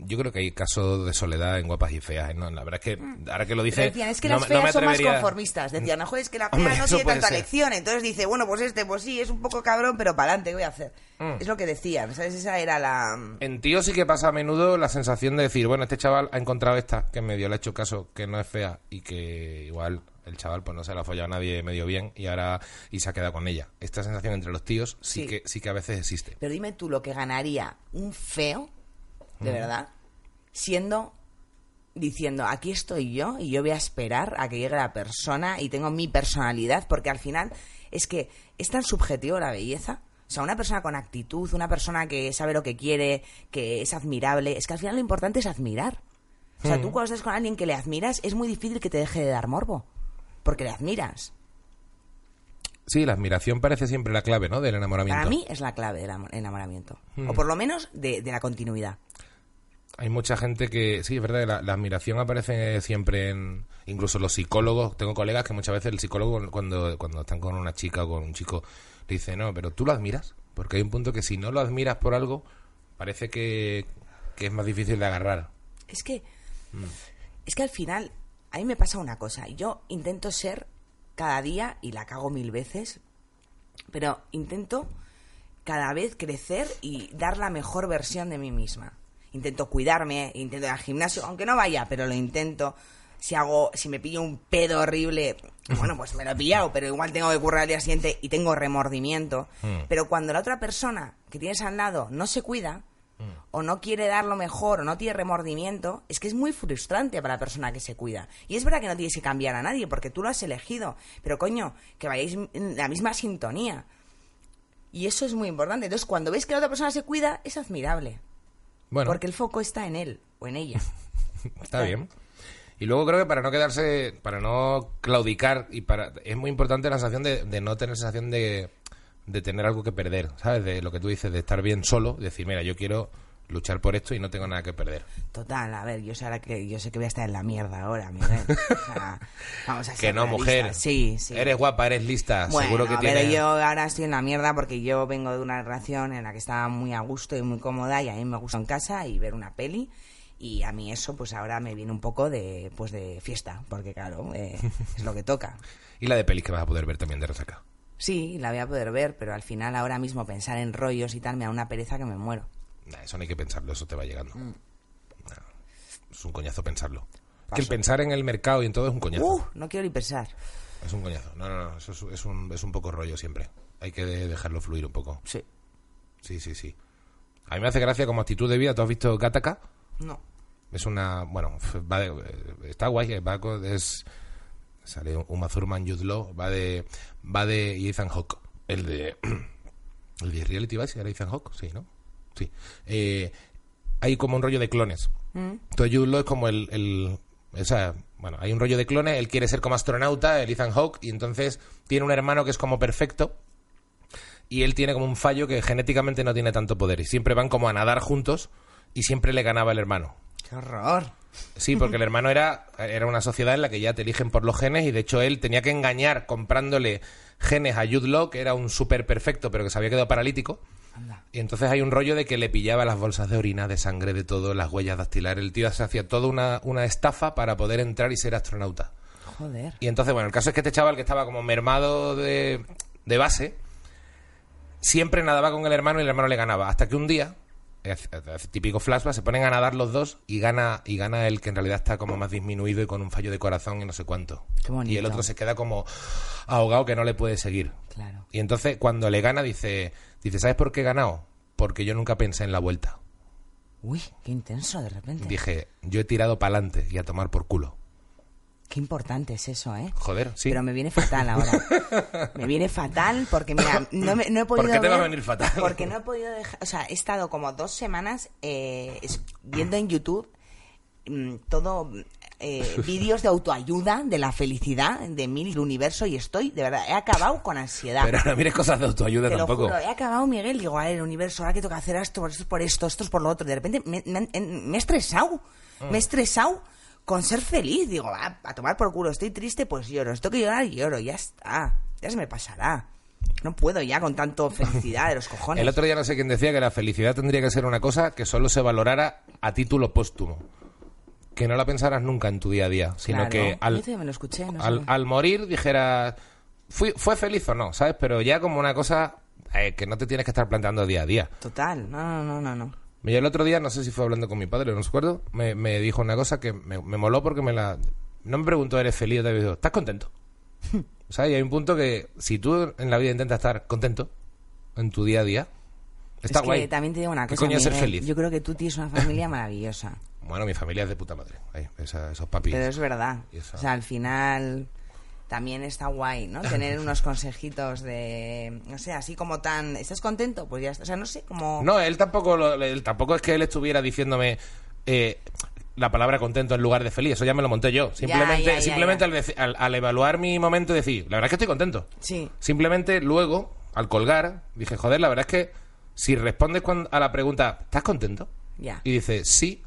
Yo creo que hay casos de soledad en guapas y feas. ¿eh? No, la verdad es que ahora que lo Pero dice. decían, es que no las me- no feas me son más conformistas. Decían, es que la fea Hombre, no tiene tanta ser. lección. Entonces dice, bueno, pues este, pues sí, es un poco cabrón, pero para adelante, ¿qué voy a hacer? Mm. Es lo que decían, ¿sabes? Esa era la... En tío sí que pasa a menudo la sensación de decir, bueno, este chaval ha encontrado esta que medio le ha hecho caso, que no es fea y que igual el chaval pues no se la ha follado a nadie medio bien y ahora y se ha quedado con ella. Esta sensación entre los tíos sí, Sí. que sí que a veces existe. Pero dime tú lo que ganaría un feo, de verdad, siendo diciendo, aquí estoy yo y yo voy a esperar a que llegue la persona y tengo mi personalidad, porque al final es que es tan subjetivo la belleza. O sea, una persona con actitud, una persona que sabe lo que quiere, que es admirable, es que al final lo importante es admirar. O sea, tú cuando estás con alguien que le admiras, es muy difícil que te deje de dar morbo, porque le admiras. Sí, la admiración parece siempre la clave, ¿no? Del enamoramiento. Para mí es la clave del am- enamoramiento. Hmm. O por lo menos de, de la continuidad. Hay mucha gente que, sí, es verdad, que la, la admiración aparece siempre en, incluso los psicólogos, tengo colegas que muchas veces el psicólogo cuando, cuando están con una chica o con un chico le dice, no, pero tú lo admiras, porque hay un punto que si no lo admiras por algo, parece que, que es más difícil de agarrar. Es que, Mm. es que al final, a mí me pasa una cosa. Yo intento ser cada día, y la cago mil veces, pero intento cada vez crecer y dar la mejor versión de mí misma. Intento cuidarme, intento ir al gimnasio, aunque no vaya, pero lo intento. Si hago, si me pillo un pedo horrible, bueno, pues me lo he pillado, pero igual tengo que currar al día siguiente y tengo remordimiento. Mm. Pero cuando la otra persona que tienes al lado no se cuida, Mm. o no quiere dar lo mejor, o no tiene remordimiento, es que es muy frustrante para la persona que se cuida. Y es verdad que no tienes que cambiar a nadie, porque tú lo has elegido. Pero coño, que vayáis en la misma sintonía. Y eso es muy importante. Entonces, cuando ves que la otra persona se cuida, es admirable. Bueno, Porque el foco está en él o en ella. <laughs> está bien. Y luego creo que para no quedarse, para no claudicar, y para es muy importante la sensación de, de no tener sensación de, de tener algo que perder, ¿sabes? De lo que tú dices, de estar bien solo, decir, mira, yo quiero luchar por esto y no tengo nada que perder. Total, a ver, yo sé, ahora que, yo sé que voy a estar en la mierda ahora, Miguel. O sea, <laughs> vamos a ser Que no, realistas. mujer. Sí, sí. Eres guapa, eres lista. Bueno, Seguro que pero tienes. yo ahora estoy en la mierda porque yo vengo de una relación en la que estaba muy a gusto y muy cómoda y a mí me gusta en casa y ver una peli y a mí eso pues ahora me viene un poco de pues de fiesta porque claro eh, <laughs> es lo que toca Y la de pelis que vas a poder ver también de resaca. Sí la voy a poder ver pero al final ahora mismo pensar en rollos y tal me da una pereza que me muero Nah, eso no hay que pensarlo, eso te va llegando. Mm. Nah, es un coñazo pensarlo. Que el pensar en el mercado y en todo es un coñazo. uh no quiero ni pensar Es un coñazo. No, no, no. Eso es, es un, es un poco rollo siempre. Hay que de- dejarlo fluir un poco. sí Sí, sí, sí. A mí me hace gracia como actitud de vida. ¿Tú has visto Gattaca? no Es una. Bueno, va de, eh, está guay. eh, es, sale Uma Thurman, Jude Law. Va de. Va de Ethan Hawke. El de. <clears throat> El de Reality Vice era Ethan Hawke, sí, ¿no? Sí. Eh, hay como un rollo de clones. Entonces Jude Law es como el, el- o sea, bueno, hay un rollo de clones, él quiere ser como astronauta, el Ethan Hawke, y entonces tiene un hermano que es como perfecto, y él tiene como un fallo que genéticamente no tiene tanto poder, y siempre van como a nadar juntos, y siempre le ganaba el hermano. qué horror Sí, porque el hermano era, era una sociedad en la que ya te eligen por los genes y de hecho él tenía que engañar comprándole genes a Jude Law, que era un súper perfecto pero que se había quedado paralítico. Anda. Y entonces hay un rollo de que le pillaba las bolsas de orina, de sangre, de todo, las huellas dactilares. El tío se hacía toda una, una estafa para poder entrar y ser astronauta. joder Y entonces, bueno, el caso es que este chaval que estaba como mermado de, de base, siempre nadaba con el hermano y el hermano le ganaba. Hasta que un día, típico flashback, se ponen a nadar los dos y gana, y gana el que en realidad está como más disminuido y con un fallo de corazón y no sé cuánto. Qué. Y el otro se queda como ahogado que no le puede seguir. claro Y entonces cuando le gana dice, dice, ¿sabes por qué he ganado? Porque yo nunca pensé en la vuelta. uy qué intenso de repente Dije, yo he tirado para adelante y a tomar por culo. Qué importante es eso eh Joder, sí. Pero me viene fatal ahora. me viene fatal porque, mira, no, me- no he podido. ¿Por qué te va a venir fatal? Porque no he podido dejar. O sea, he estado como dos semanas eh, viendo en YouTube mm, todo. eh, <laughs> vídeos de autoayuda, de la felicidad, de y el universo, y estoy, de verdad, he acabado con ansiedad. Pero no mires cosas de autoayuda Te lo tampoco. juro, he acabado, Miguel, digo, el universo, ahora que tengo que hacer esto, esto es por esto, esto es por lo otro. De repente me, me- me he estresado, Mm. me he estresado con ser feliz. Digo, "Ah, a tomar por culo, estoy triste, pues lloro. Esto que llorar, lloro, ya está, ya se me pasará. No puedo ya con tanto felicidad de los <laughs> cojones. El otro día no sé quién decía que la felicidad tendría que ser una cosa que solo se valorara a título póstumo. Que no la pensaras nunca en tu día a día, sino Claro. que al, también me lo escuché, no al, sé. al morir dijeras, fui, ¿fue feliz o no? ¿Sabes? Pero ya como una cosa eh, que no te tienes que estar planteando día a día. Total, no, no, no, no, no. El otro día, no sé si fue hablando con mi padre, no recuerdo, me, me dijo una cosa que me, me moló porque me la... No me preguntó, ¿eres feliz? Te digo, ¿estás contento? <laughs> o sea, y hay un punto que si tú en la vida intentas estar contento en tu día a día, está es guay. que también te digo una ¿Qué cosa, coño ser feliz? Yo creo que tú tienes una familia maravillosa. Bueno, mi familia es de puta madre. Ahí, esa- esos papis. Pero es verdad. Esa- O sea, al final también está guay, ¿no? Tener <laughs> unos consejitos de, no sé, así como tan, ¿estás contento? Pues ya está. O sea, no sé, como... No, él tampoco, lo- él tampoco es que él estuviera diciéndome eh, la palabra contento en lugar de feliz. Eso ya me lo monté yo. Simplemente, ya, ya, simplemente. Al, al- al evaluar mi momento y decir, la verdad es que estoy contento. Sí. Simplemente luego, al colgar, dije, joder, la verdad es que si respondes a la pregunta, ¿estás contento? Ya. Y dice, sí,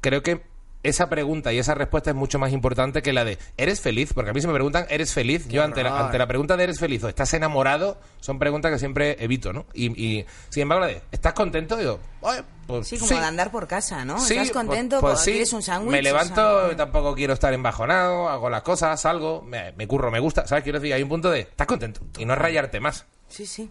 creo que esa pregunta y esa respuesta es mucho más importante que la de ¿eres feliz? Porque a mí si me preguntan ¿eres feliz? Yo ante la, ante la pregunta de ¿eres feliz o estás enamorado? Son preguntas que siempre evito, ¿no? Y, y sin embargo la de ¿estás contento? Digo, "Oye, pues Sí, como de andar por casa, ¿no? Sí, ¿Estás pues- contento? Pues, Pues, sí. ¿Quieres un sándwich? Me O levanto, sea, tampoco quiero estar embajonado, hago las cosas, salgo, me, me curro, me gusta, ¿sabes? Quiero decir, hay un punto de ¿estás contento? Y no rayarte más. Sí, sí.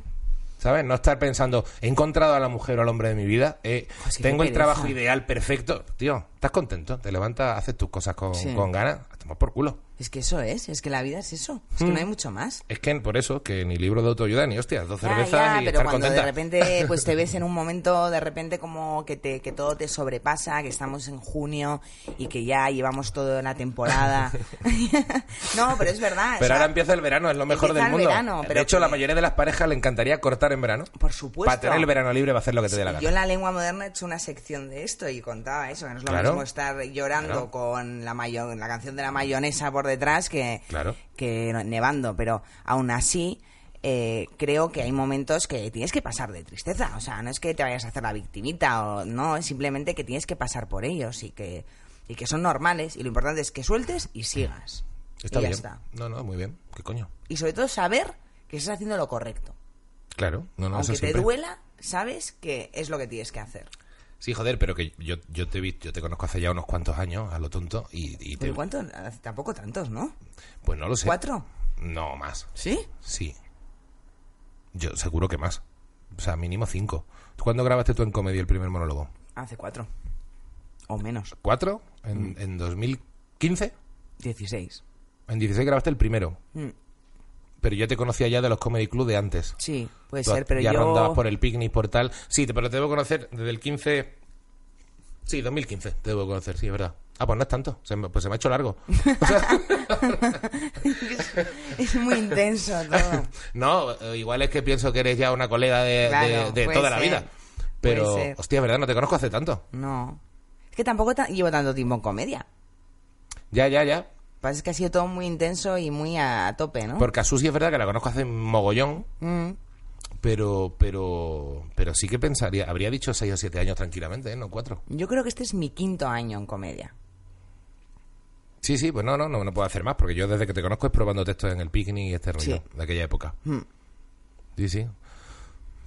¿Sabes? No estar pensando, he encontrado a la mujer o al hombre de mi vida, eh, Pues tengo el trabajo ideal perfecto. Tío, ¿estás contento? Te levantas, haces tus cosas con, Sí. con ganas, a tomar por culo. Es que eso es, es que la vida es eso. Es que Mm. no hay mucho más. Es que por eso, que ni libro de autoayuda, ni hostias, dos cervezas ya, y pero estar cuando contenta. de repente pues te ves en un <laughs> momento de repente como que te que todo te sobrepasa, que estamos en junio y que ya llevamos toda la temporada. <laughs> <laughs> no, pero es verdad. o Pero sea, ahora empieza el verano, es lo mejor del el mundo. verano, de pero hecho, que- la mayoría de las parejas le encantaría cortar en verano. Por supuesto. Para tener el verano libre va a hacer lo que te dé la gana. Yo en la lengua moderna he hecho una sección de esto y contaba eso, que no es lo Claro. Mismo estar llorando Claro. con la, mayo- la canción de la mayonesa por detrás que, Claro. que nevando, pero aún así eh, creo que hay momentos que tienes que pasar de tristeza. O sea, no es que te vayas a hacer la victimita o no, es simplemente que tienes que pasar por ellos y que, y que son normales. Y lo importante es que sueltes y sigas. Está y ya bien. está. No, no, muy bien. ¿Qué coño? Y sobre todo saber que estás haciendo lo correcto. Claro, no, no, Aunque eso te duela, sabes que es lo que tienes que hacer. Sí, joder, pero que yo, yo te vi, yo te conozco hace ya unos cuantos años, a lo tonto, y, y te, ¿Pero cuántos? Tampoco tantos, ¿no? pues no lo sé. ¿Cuatro? No, más. ¿Sí? Sí. Yo seguro que más. O sea, mínimo cinco. ¿Cuándo grabaste tú en comedia el primer monólogo? Hace cuatro. O menos. ¿Cuatro? Mm. ¿En, en 2015? Dieciséis. En 16 grabaste el primero. Mm. Pero yo te conocía ya de los Comedy Club de antes. Sí, puede Tú ser, pero ya yo... rondabas por el picnic, por tal. Sí, te- pero te debo conocer desde el 15... Sí, 2015 te debo conocer, sí, es verdad. Ah, pues no es tanto. Se me- pues se me ha hecho largo. <laughs> O sea, es muy intenso todo. <laughs> no, eh, igual es que pienso que eres ya una colega de, Claro, de- toda la vida. Pero, hostia, es verdad, no te conozco hace tanto. No. Es que tampoco ta- llevo tanto tiempo en comedia. Ya, ya, ya. Pasa es que ha sido todo muy intenso y muy a, a tope, ¿no? Porque a Susi es verdad que la conozco hace mogollón, Mm. pero, pero, pero sí que pensaría, habría dicho seis o siete años tranquilamente, ¿eh? no cuatro. Yo creo que este es mi quinto año en comedia. Sí, sí, pues no, no, no, no puedo hacer más, porque yo desde que te conozco es probando textos en el picnic y este rollo Sí. de aquella época. Mm. Sí, sí.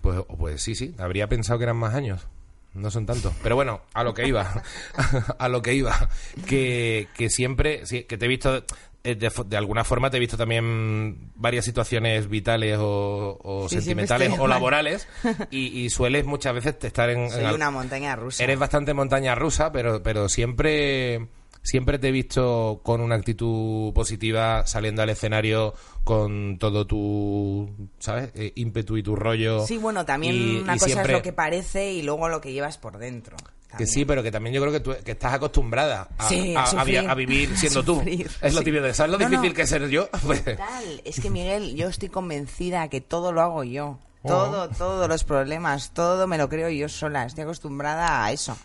Pues, pues sí, sí, habría pensado que eran más años. No son tantos. Pero bueno, a lo que iba. <laughs> a lo que iba. Que, que siempre, que te he visto, eh, de, alguna forma te he visto también varias situaciones vitales o, o Sí, siempre sentimentales o mal. laborales <laughs> y, y sueles muchas veces estar en... en Soy al- una montaña rusa. Eres bastante montaña rusa, pero, pero siempre, siempre te he visto con una actitud positiva, saliendo al escenario con todo tu, ¿sabes? Eh, ímpetu y tu rollo. Sí, bueno, también Y- una y cosa siempre- es lo que parece y luego lo que llevas por dentro. Que sí, pero que también yo creo que tú que estás acostumbrada a, Sí, a- a a vi- sufrir. a vivir <laughs> siendo A tú. sufrir, Es lo típico de, ¿sabes lo No, difícil no. que es ser yo? <laughs> Pues, Tal, es que Miguel, yo estoy convencida que todo lo hago yo. Oh. Todo, todos los problemas, todo me lo creo yo sola. Estoy acostumbrada a eso.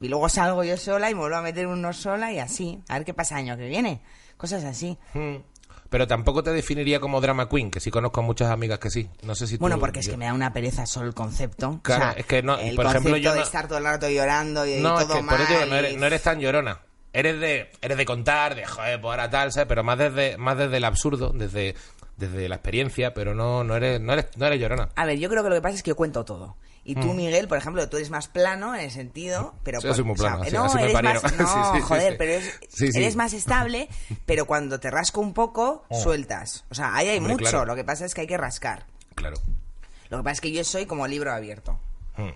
Y luego salgo yo sola y me vuelvo a meter uno sola y así. A ver qué pasa el año que viene. Cosas así. mm. pero tampoco te definiría como drama queen, que sí conozco muchas amigas que sí. No sé si tú- Bueno, porque es yo- que me da una pereza solo el concepto. Claro, O sea, es que no- el por ejemplo, yo de no- estar todo el rato llorando y No, es todo que por eso no eres, no eres tan llorona. Eres de, eres de contar, de joder, pues ahora tal, ¿sabes? Pero más desde, más desde el absurdo, desde, desde la experiencia, pero no, no eres, no eres, no eres llorona. A ver, yo creo que lo que pasa es que yo cuento todo. Y tú, Miguel, por ejemplo, tú eres más plano en el sentido, pero Mm. Sí, yo por- soy muy o sea, plano, así- no, así eres más, <laughs> no, Sí, sí, joder, sí. pero eres, más estable, <laughs> pero cuando te rasco un poco, sueltas. O sea, ahí hay. Hombre, mucho. claro. Lo que pasa es que hay que rascar. Claro. Lo que pasa es que yo soy como libro abierto. Mm.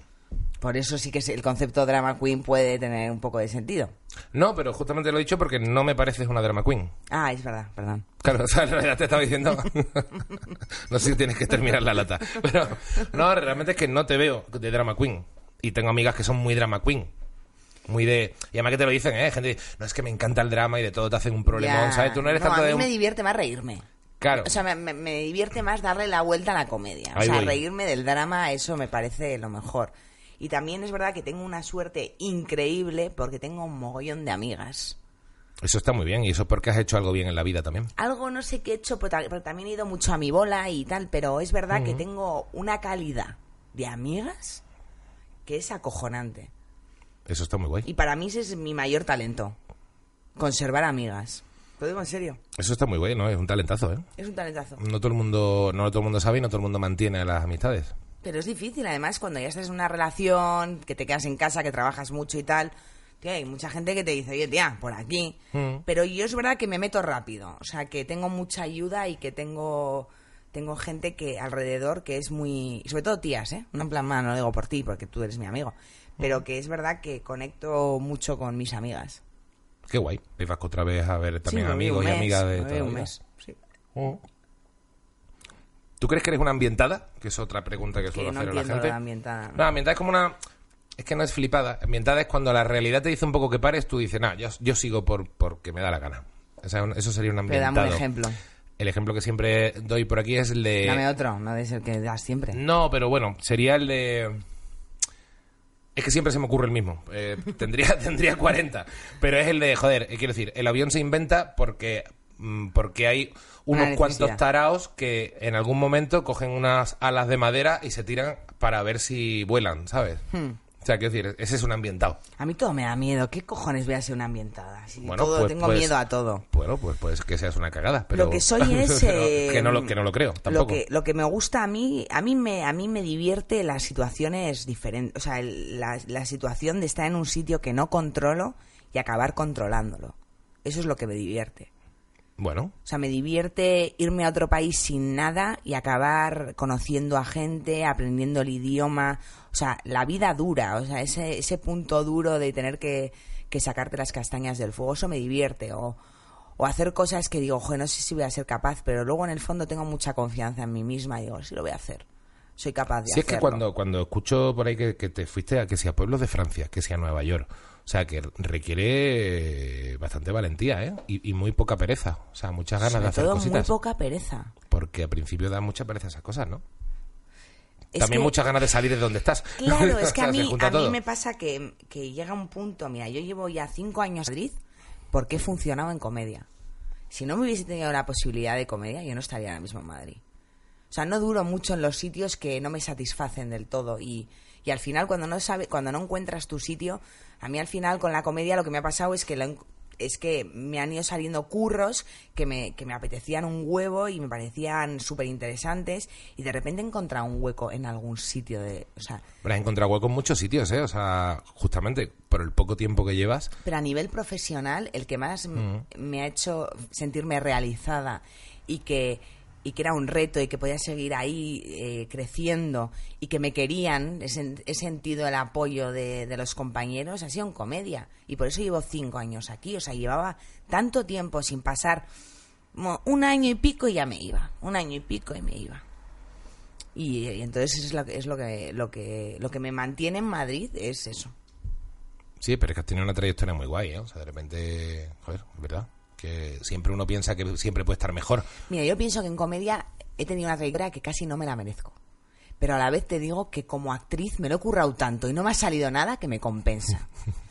Por eso sí que el concepto drama queen puede tener un poco de sentido. No, pero justamente lo he dicho porque no me pareces una drama queen. Ah, es verdad, perdón. Claro, <laughs> o sea, en realidad te estaba diciendo. <laughs> no sé si tienes que terminar la lata. <laughs> Pero no, realmente es que no te veo de drama queen. Y tengo amigas que son muy drama queen. Muy de. Y además que te lo dicen, ¿eh? Gente, no es que me encanta el drama y de todo te hacen un problemón, Ya. ¿sabes? Tú no eres No, tanto a mí de. un- me divierte más reírme. Claro. O sea, me, me- me divierte más darle la vuelta a la comedia. O sea, voy. reírme del drama, eso me parece lo mejor. Y también es verdad que tengo una suerte increíble porque tengo un mogollón de amigas. Eso está muy bien. Y eso es porque has hecho algo bien en la vida también. Algo no sé qué he hecho, pero también he ido mucho a mi bola y tal, pero es verdad que tengo una calidad de amigas que es acojonante. Eso está muy guay. Y para mí ese es mi mayor talento. Conservar amigas. Lo digo en serio. Eso está muy guay, ¿no? Es un talentazo, ¿eh? Es un talentazo. No todo el mundo, no todo el mundo sabe y no todo el mundo mantiene las amistades. Pero es difícil, además, cuando ya estás en una relación, que te quedas en casa, que trabajas mucho y tal. Tía, hay mucha gente que te dice, oye, tía, por aquí. Mm. Pero yo es verdad que me meto rápido. O sea, que tengo mucha ayuda y que tengo tengo gente que alrededor que es muy... Sobre todo tías, ¿eh? No en plan, "Ma, no lo digo por ti, porque tú eres mi amigo. Pero que es verdad que conecto mucho con mis amigas. Qué guay. Vas otra vez a ver también Sí, amigos y amigas de la un mes. Sí. ¿Tú crees que eres una ambientada? Que es otra pregunta que suelo no hacer a la gente. No, ambientada es como una... Es que no es flipada. Ambientada es cuando la realidad te dice un poco que pares, tú dices, no, yo, yo sigo por porque me da la gana. O sea, un- eso sería un Pero ambientado. dame un ejemplo. El ejemplo que siempre doy por aquí es el de... Dame otro, no es el que das siempre. No, pero bueno, sería el de... Es que siempre se me ocurre el mismo. Eh, tendría, <laughs> tendría 40. Pero es el de, joder, eh, quiero decir, el avión se inventa porque mm, porque hay unos cuantos taraos que en algún momento cogen unas alas de madera y se tiran para ver si vuelan, ¿sabes? Hmm. O sea, quiero decir, ese es un ambientado. A mí todo me da miedo. ¿Qué cojones voy a ser una ambientada? Si Bueno, todo, pues- tengo pues- miedo a todo. Bueno, pues puede que seas una cagada, pero... lo que soy <laughs> es eh, que, no lo, que no lo creo, lo tampoco. que lo que me gusta a mí a mí me a mí me divierte las situaciones diferentes o sea el- la, la situación de estar en un sitio que no controlo y acabar controlándolo eso es lo que me divierte Bueno, o sea me divierte irme a otro país sin nada y acabar conociendo a gente aprendiendo el idioma o sea la vida dura o sea ese ese punto duro de tener que que sacarte las castañas del fuego eso me divierte o o hacer cosas que digo, joder, no sé si voy a ser capaz, pero luego en el fondo tengo mucha confianza en mí misma y digo, sí lo voy a hacer. Soy capaz de Si es que hacerlo. cuando, cuando escucho por ahí que, que te fuiste a que sea pueblos de Francia, que sea Nueva York, o sea, que requiere eh, bastante valentía, ¿eh? Y, y muy poca pereza, o sea, muchas ganas Sobre de hacer todo muy cositas. poca pereza. Porque al principio da mucha pereza esas cosas, ¿no? Es También que- muchas ganas de salir de donde estás. <laughs> Claro, <laughs> es O que sea, a mí, a mí me pasa que, que llega un punto, mira, yo llevo ya cinco años en Madrid porque he funcionado en comedia. Si no me hubiese tenido la posibilidad de comedia, yo no estaría ahora mismo en Madrid. O sea, no duro mucho en los sitios que no me satisfacen del todo y, y al final cuando no sabe, cuando no encuentras tu sitio, a mí al final con la comedia lo que me ha pasado es que lo es que me han ido saliendo curros que me, que me apetecían un huevo y me parecían súper interesantes y de repente he encontrado un hueco en algún sitio de, o sea, Pero has encontrado hueco en muchos sitios, ¿eh? O sea, justamente por el poco tiempo que llevas. Pero a nivel profesional, el que más me ha hecho sentirme realizada y que, y que era un reto y que podía seguir ahí eh, creciendo y que me querían, he, sen- he sentido el apoyo de, los compañeros, ha sido en comedia. Y por eso llevo cinco años aquí. O sea, llevaba tanto tiempo sin pasar un año y pico y ya me iba. Un año y pico y me iba. Y, entonces es, lo, es lo, que, lo, que, lo que me mantiene en Madrid, es eso. Sí, pero es que has tenido una trayectoria muy guay, ¿eh? O sea, de repente, joder, verdad. Que siempre uno piensa que siempre puede estar mejor. Mira, yo pienso que en comedia he tenido una trayectoria que casi no me la merezco. Pero a la vez te digo que como actriz me lo he currado tanto y no me ha salido nada que me compensa. <laughs>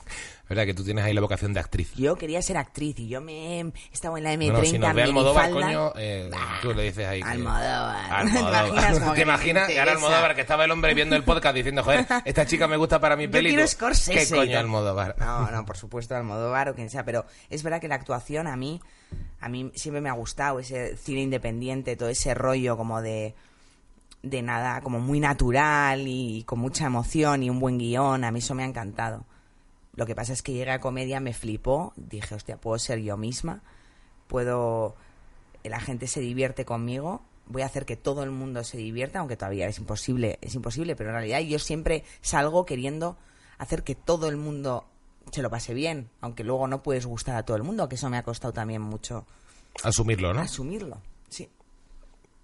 Es verdad que tú tienes ahí la vocación de actriz. Yo quería ser actriz y yo me he estado en la M30 Bueno, si nos ve Almodóvar, coño, eh, tú le dices ahí que... Almodóvar. Almodóvar. <laughs> ¿Te imaginas. <laughs> Y ahora? Almodóvar, que estaba el hombre viendo el podcast diciendo, joder, esta chica me gusta para mi Yo película. quiero Scorsese. ¿Qué y coño. Almodóvar? No, <laughs> no, por supuesto Almodóvar o quien sea, pero es verdad que la actuación a mí, a mí siempre me ha gustado ese cine independiente, todo ese rollo como de de nada, como muy natural y con mucha emoción y un buen guion, a mí eso me ha encantado. Lo que pasa es que llegué a comedia, me flipó, dije, hostia, puedo ser yo misma, puedo, la gente se divierte conmigo, voy a hacer que todo el mundo se divierta, aunque todavía es imposible, es imposible, pero en realidad yo siempre salgo queriendo hacer que todo el mundo se lo pase bien, aunque luego no puedes gustar a todo el mundo, que eso me ha costado también mucho Asumirlo, ¿no? asumirlo. Sí.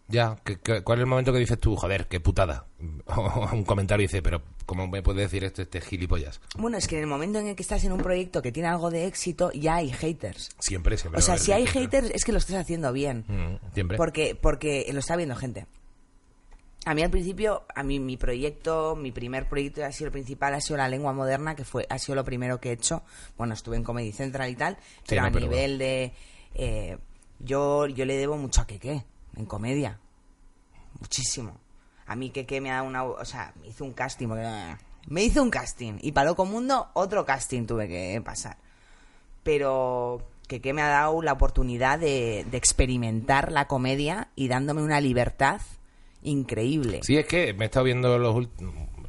Ya, ¿qué- qué- ¿cuál es el momento que dices tú, joder, qué putada? <laughs> O un comentario dice, pero ¿cómo me puede decir esto este gilipollas? Bueno, es que en el momento en el que estás en un proyecto que tiene algo de éxito, ya hay haters. Siempre, siempre. O sea, si hay siempre. haters es que lo estás haciendo bien. Mm, siempre. Porque, porque lo está viendo gente. A mí al principio, a mí mi proyecto, mi primer proyecto ha sido el principal, ha sido la lengua moderna, que fue, ha sido lo primero que he hecho. Bueno, estuve en Comedy Central y tal, pero no, a pero nivel de... eh, yo, yo le debo mucho a Keke, en comedia. Muchísimo. A mí Keke me ha dado una... O sea, me hizo un casting. porque- me hizo un casting. Y para Loco Mundo, otro casting tuve que pasar pero que, que me ha dado la oportunidad de, de experimentar la comedia y dándome una libertad increíble. Sí, es que me he estado viendo los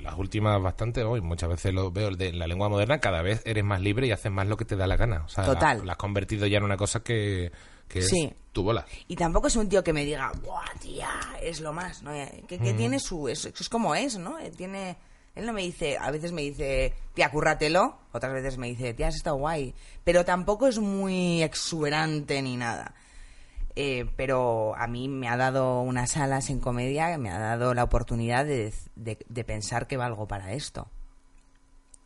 las últimas bastante hoy, muchas veces lo veo de la lengua moderna, cada vez eres más libre y haces más lo que te da la gana. O sea, Total. La, la has convertido ya en una cosa que, que Sí. es tu bola. Y tampoco es un tío que me diga, ¡buah, tía! Es lo más, ¿no? Eh, Que, que tiene su... Es, es como es, ¿no? Eh, Tiene... Él no me dice... A veces me dice, tía, cúrratelo. Otras veces me dice, tía, has estado guay. Pero tampoco es muy exuberante ni nada. Eh, pero a mí me ha dado unas alas en comedia, me ha dado la oportunidad de, de- de pensar que valgo para esto.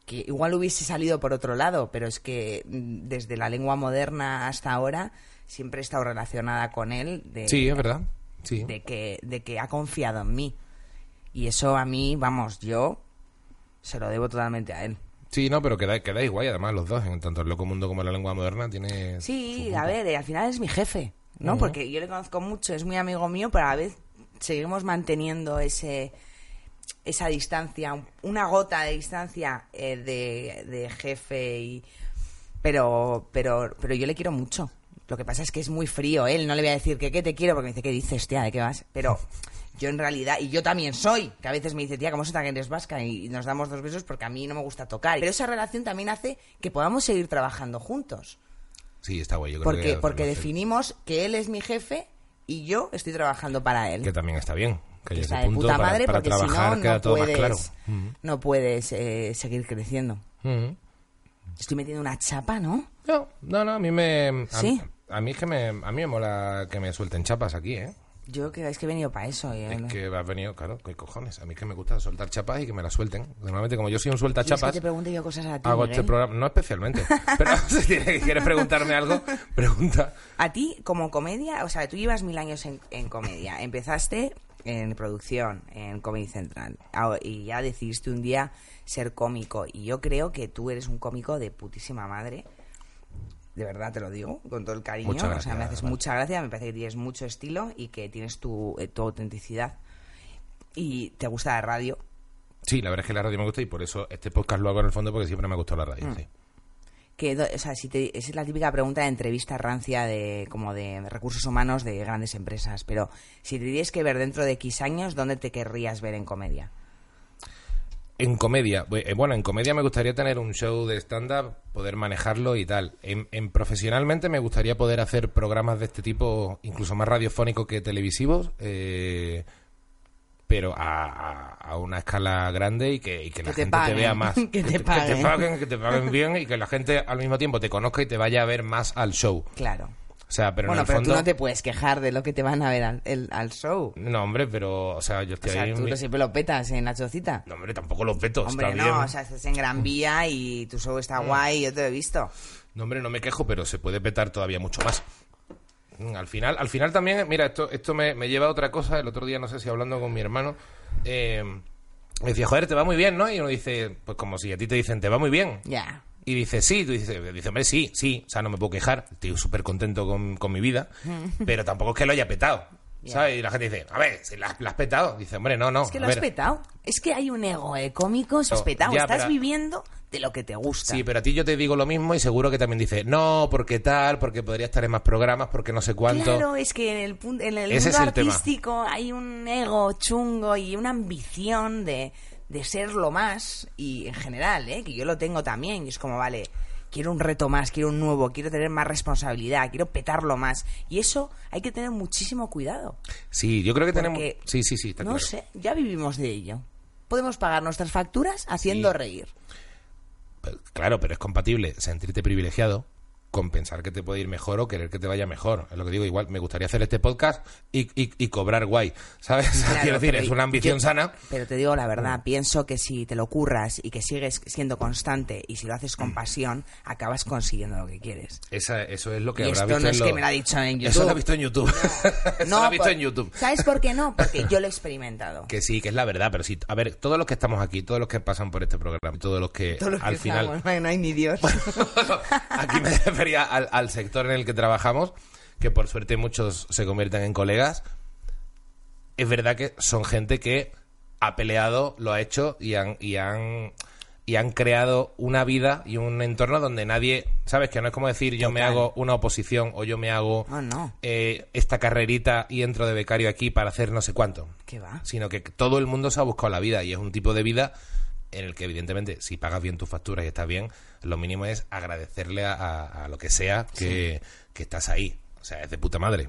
Que igual hubiese salido por otro lado, pero es que mm, desde la lengua moderna hasta ahora siempre he estado relacionada con él de, Sí, es verdad. Sí. de que, de que ha confiado en mí. Y eso a mí, vamos, yo se lo debo totalmente a él. Sí, no, pero quedáis, quedáis guay además los dos, en tanto el loco mundo como la lengua moderna tiene... Sí, a ver, eh, al final es mi jefe, ¿no? Ujú. Porque yo le conozco mucho, es muy amigo mío, pero a la vez seguimos manteniendo ese esa distancia, una gota de distancia eh, de, de jefe y pero pero pero yo le quiero mucho. Lo que pasa es que es muy frío él, no le voy a decir que qué te quiero porque me dice qué dices, tía, de qué vas, pero yo en realidad y yo también soy, que a veces me dice, "Tía, ¿cómo se que eres vasca?" y nos damos dos besos porque a mí no me gusta tocar. Pero esa relación también hace que podamos seguir trabajando juntos. Sí, está guay. Yo creo Porque, que porque definimos que él es mi jefe y yo estoy trabajando para él. Que también está bien. Que está de puta para, madre para porque si no, queda no todo puedes, más claro. No puedes eh, seguir creciendo. Ujú. Estoy metiendo una chapa, ¿no? No, no, no, a mí me... A, ¿Sí? a mí es que me, a mí me mola que me suelten chapas aquí, ¿eh? Yo que es que he venido para eso. y- Es que has venido, claro, qué cojones. A mí es que me gusta soltar chapas y que me las suelten. Normalmente, como yo soy un suelta ¿Quieres que chapas, te pregunte yo cosas a ti, hago Miguel? este programa. No especialmente. <laughs> Pero <laughs> si quieres preguntarme algo, pregunta. A ti, como comedia, o sea, tú llevas mil años en, en comedia. Empezaste en producción, en Comedy Central. Y ya decidiste un día ser cómico. Y yo creo que tú eres un cómico de putísima madre. De verdad te lo digo, con todo el cariño. Muchas o sea, me haces vale. mucha gracia, me parece que tienes mucho estilo y que tienes tu, eh, tu autenticidad. Y te gusta la radio. Sí, la verdad es que la radio me gusta y por eso este podcast lo hago en el fondo porque siempre me ha gustado la radio. Mm. sí. Que, o sea, si te- es la típica pregunta de entrevista rancia de como de recursos humanos de grandes empresas. Pero si te tienes que ver dentro de X años, ¿dónde te querrías ver en comedia? En comedia, eh, bueno, en comedia me gustaría tener un show de stand-up, poder manejarlo y tal. En, en profesionalmente me gustaría poder hacer programas de este tipo, incluso más radiofónicos que televisivos, eh, pero a, a- una escala grande y que, y que la Que te gente te vea más. <laughs> que te que paguen. paguen, que te <laughs> paguen bien y que la gente al mismo tiempo te conozca y te vaya a ver más al show. Claro. O sea, pero bueno, en el pero fondo... tú no te puedes quejar de lo que te van a ver al, el- al show. No, hombre, pero, o sea, yo O estoy sea, ahí... tú mi- lo siempre lo petas en la chocita. No, hombre, tampoco los veto, Hombre, está no, bien. Mm. o sea, estás en Gran Vía y tu show está guay, yo te lo he visto. No, hombre, no me quejo, pero se puede petar todavía mucho más. Mm, Al final, al final también, mira, esto, esto me, me lleva a otra cosa. El otro día, no sé si hablando con mi hermano, eh, me decía, joder, te va muy bien, ¿no? Y uno dice, pues como si a ti te dicen, te va muy bien. Ya. Y dice, sí, tú dices, dice, hombre, sí, sí, o sea, no me puedo quejar, estoy súper contento con, con mi vida, pero tampoco es que lo haya petado, ¿sabes? Y la gente dice, a ver, si la, la has petado, dice, hombre, no, no. Es que lo has ver". petado. Es que hay un ego de cómicos, has No, petado. ya, Estás pero- viviendo de lo que te gusta. Sí, pero a ti yo te digo lo mismo y seguro que también dice, no, porque tal, porque podría estar en más programas, porque no sé cuánto. Claro, es que en el, pun- en el Ese mundo el tema. artístico hay un ego chungo y una ambición de, de ser lo más, y en general, ¿eh? que yo lo tengo también, y es como, vale, quiero un reto más, quiero un nuevo, quiero tener más responsabilidad, quiero petarlo más. Y eso hay que tener muchísimo cuidado. Sí, yo creo que tenemos... Sí, sí, sí, está no claro. sé, ya vivimos de ello. Podemos pagar nuestras facturas haciendo Sí. reír. Pero- Claro, pero es compatible sentirte privilegiado con pensar que te puede ir mejor o querer que te vaya mejor. Es lo que digo, igual me gustaría hacer este podcast y, y- y cobrar guay, ¿sabes? <laughs> Claro, Quiero decir, es una ambición yo- sana. Pero te digo la verdad, pienso que si te lo curras y que sigues siendo constante y si lo haces con pasión, acabas consiguiendo lo que quieres. Esa- eso es lo que Y habrá esto visto no en es lo- que me lo ha dicho en <laughs> Eso YouTube. lo ha visto en YouTube. <laughs> Eso lo ha visto por- en YouTube. ¿Sabes por qué no? Porque yo lo he experimentado. Que sí, que es la verdad, pero sí. A ver, todos los que estamos aquí, todos los que pasan por este programa, todos los que Todos los al que final... estamos, no hay- no hay ni Dios. Aquí me refería al, al sector en el que trabajamos, que por suerte muchos se convierten en colegas. Es verdad que son gente que ha peleado, lo ha hecho y han, y han, y han creado una vida y un entorno donde nadie, ¿sabes? Que no es como decir yo me hago una oposición o yo me hago no. eh, esta carrerita y entro de becario aquí para hacer no sé cuánto ¿Qué va? sino que todo el mundo se ha buscado la vida y es un tipo de vida en el que evidentemente si pagas bien tus facturas y estás bien, lo mínimo es agradecerle a, a- a lo que sea que, que estás ahí. O sea, es de puta madre.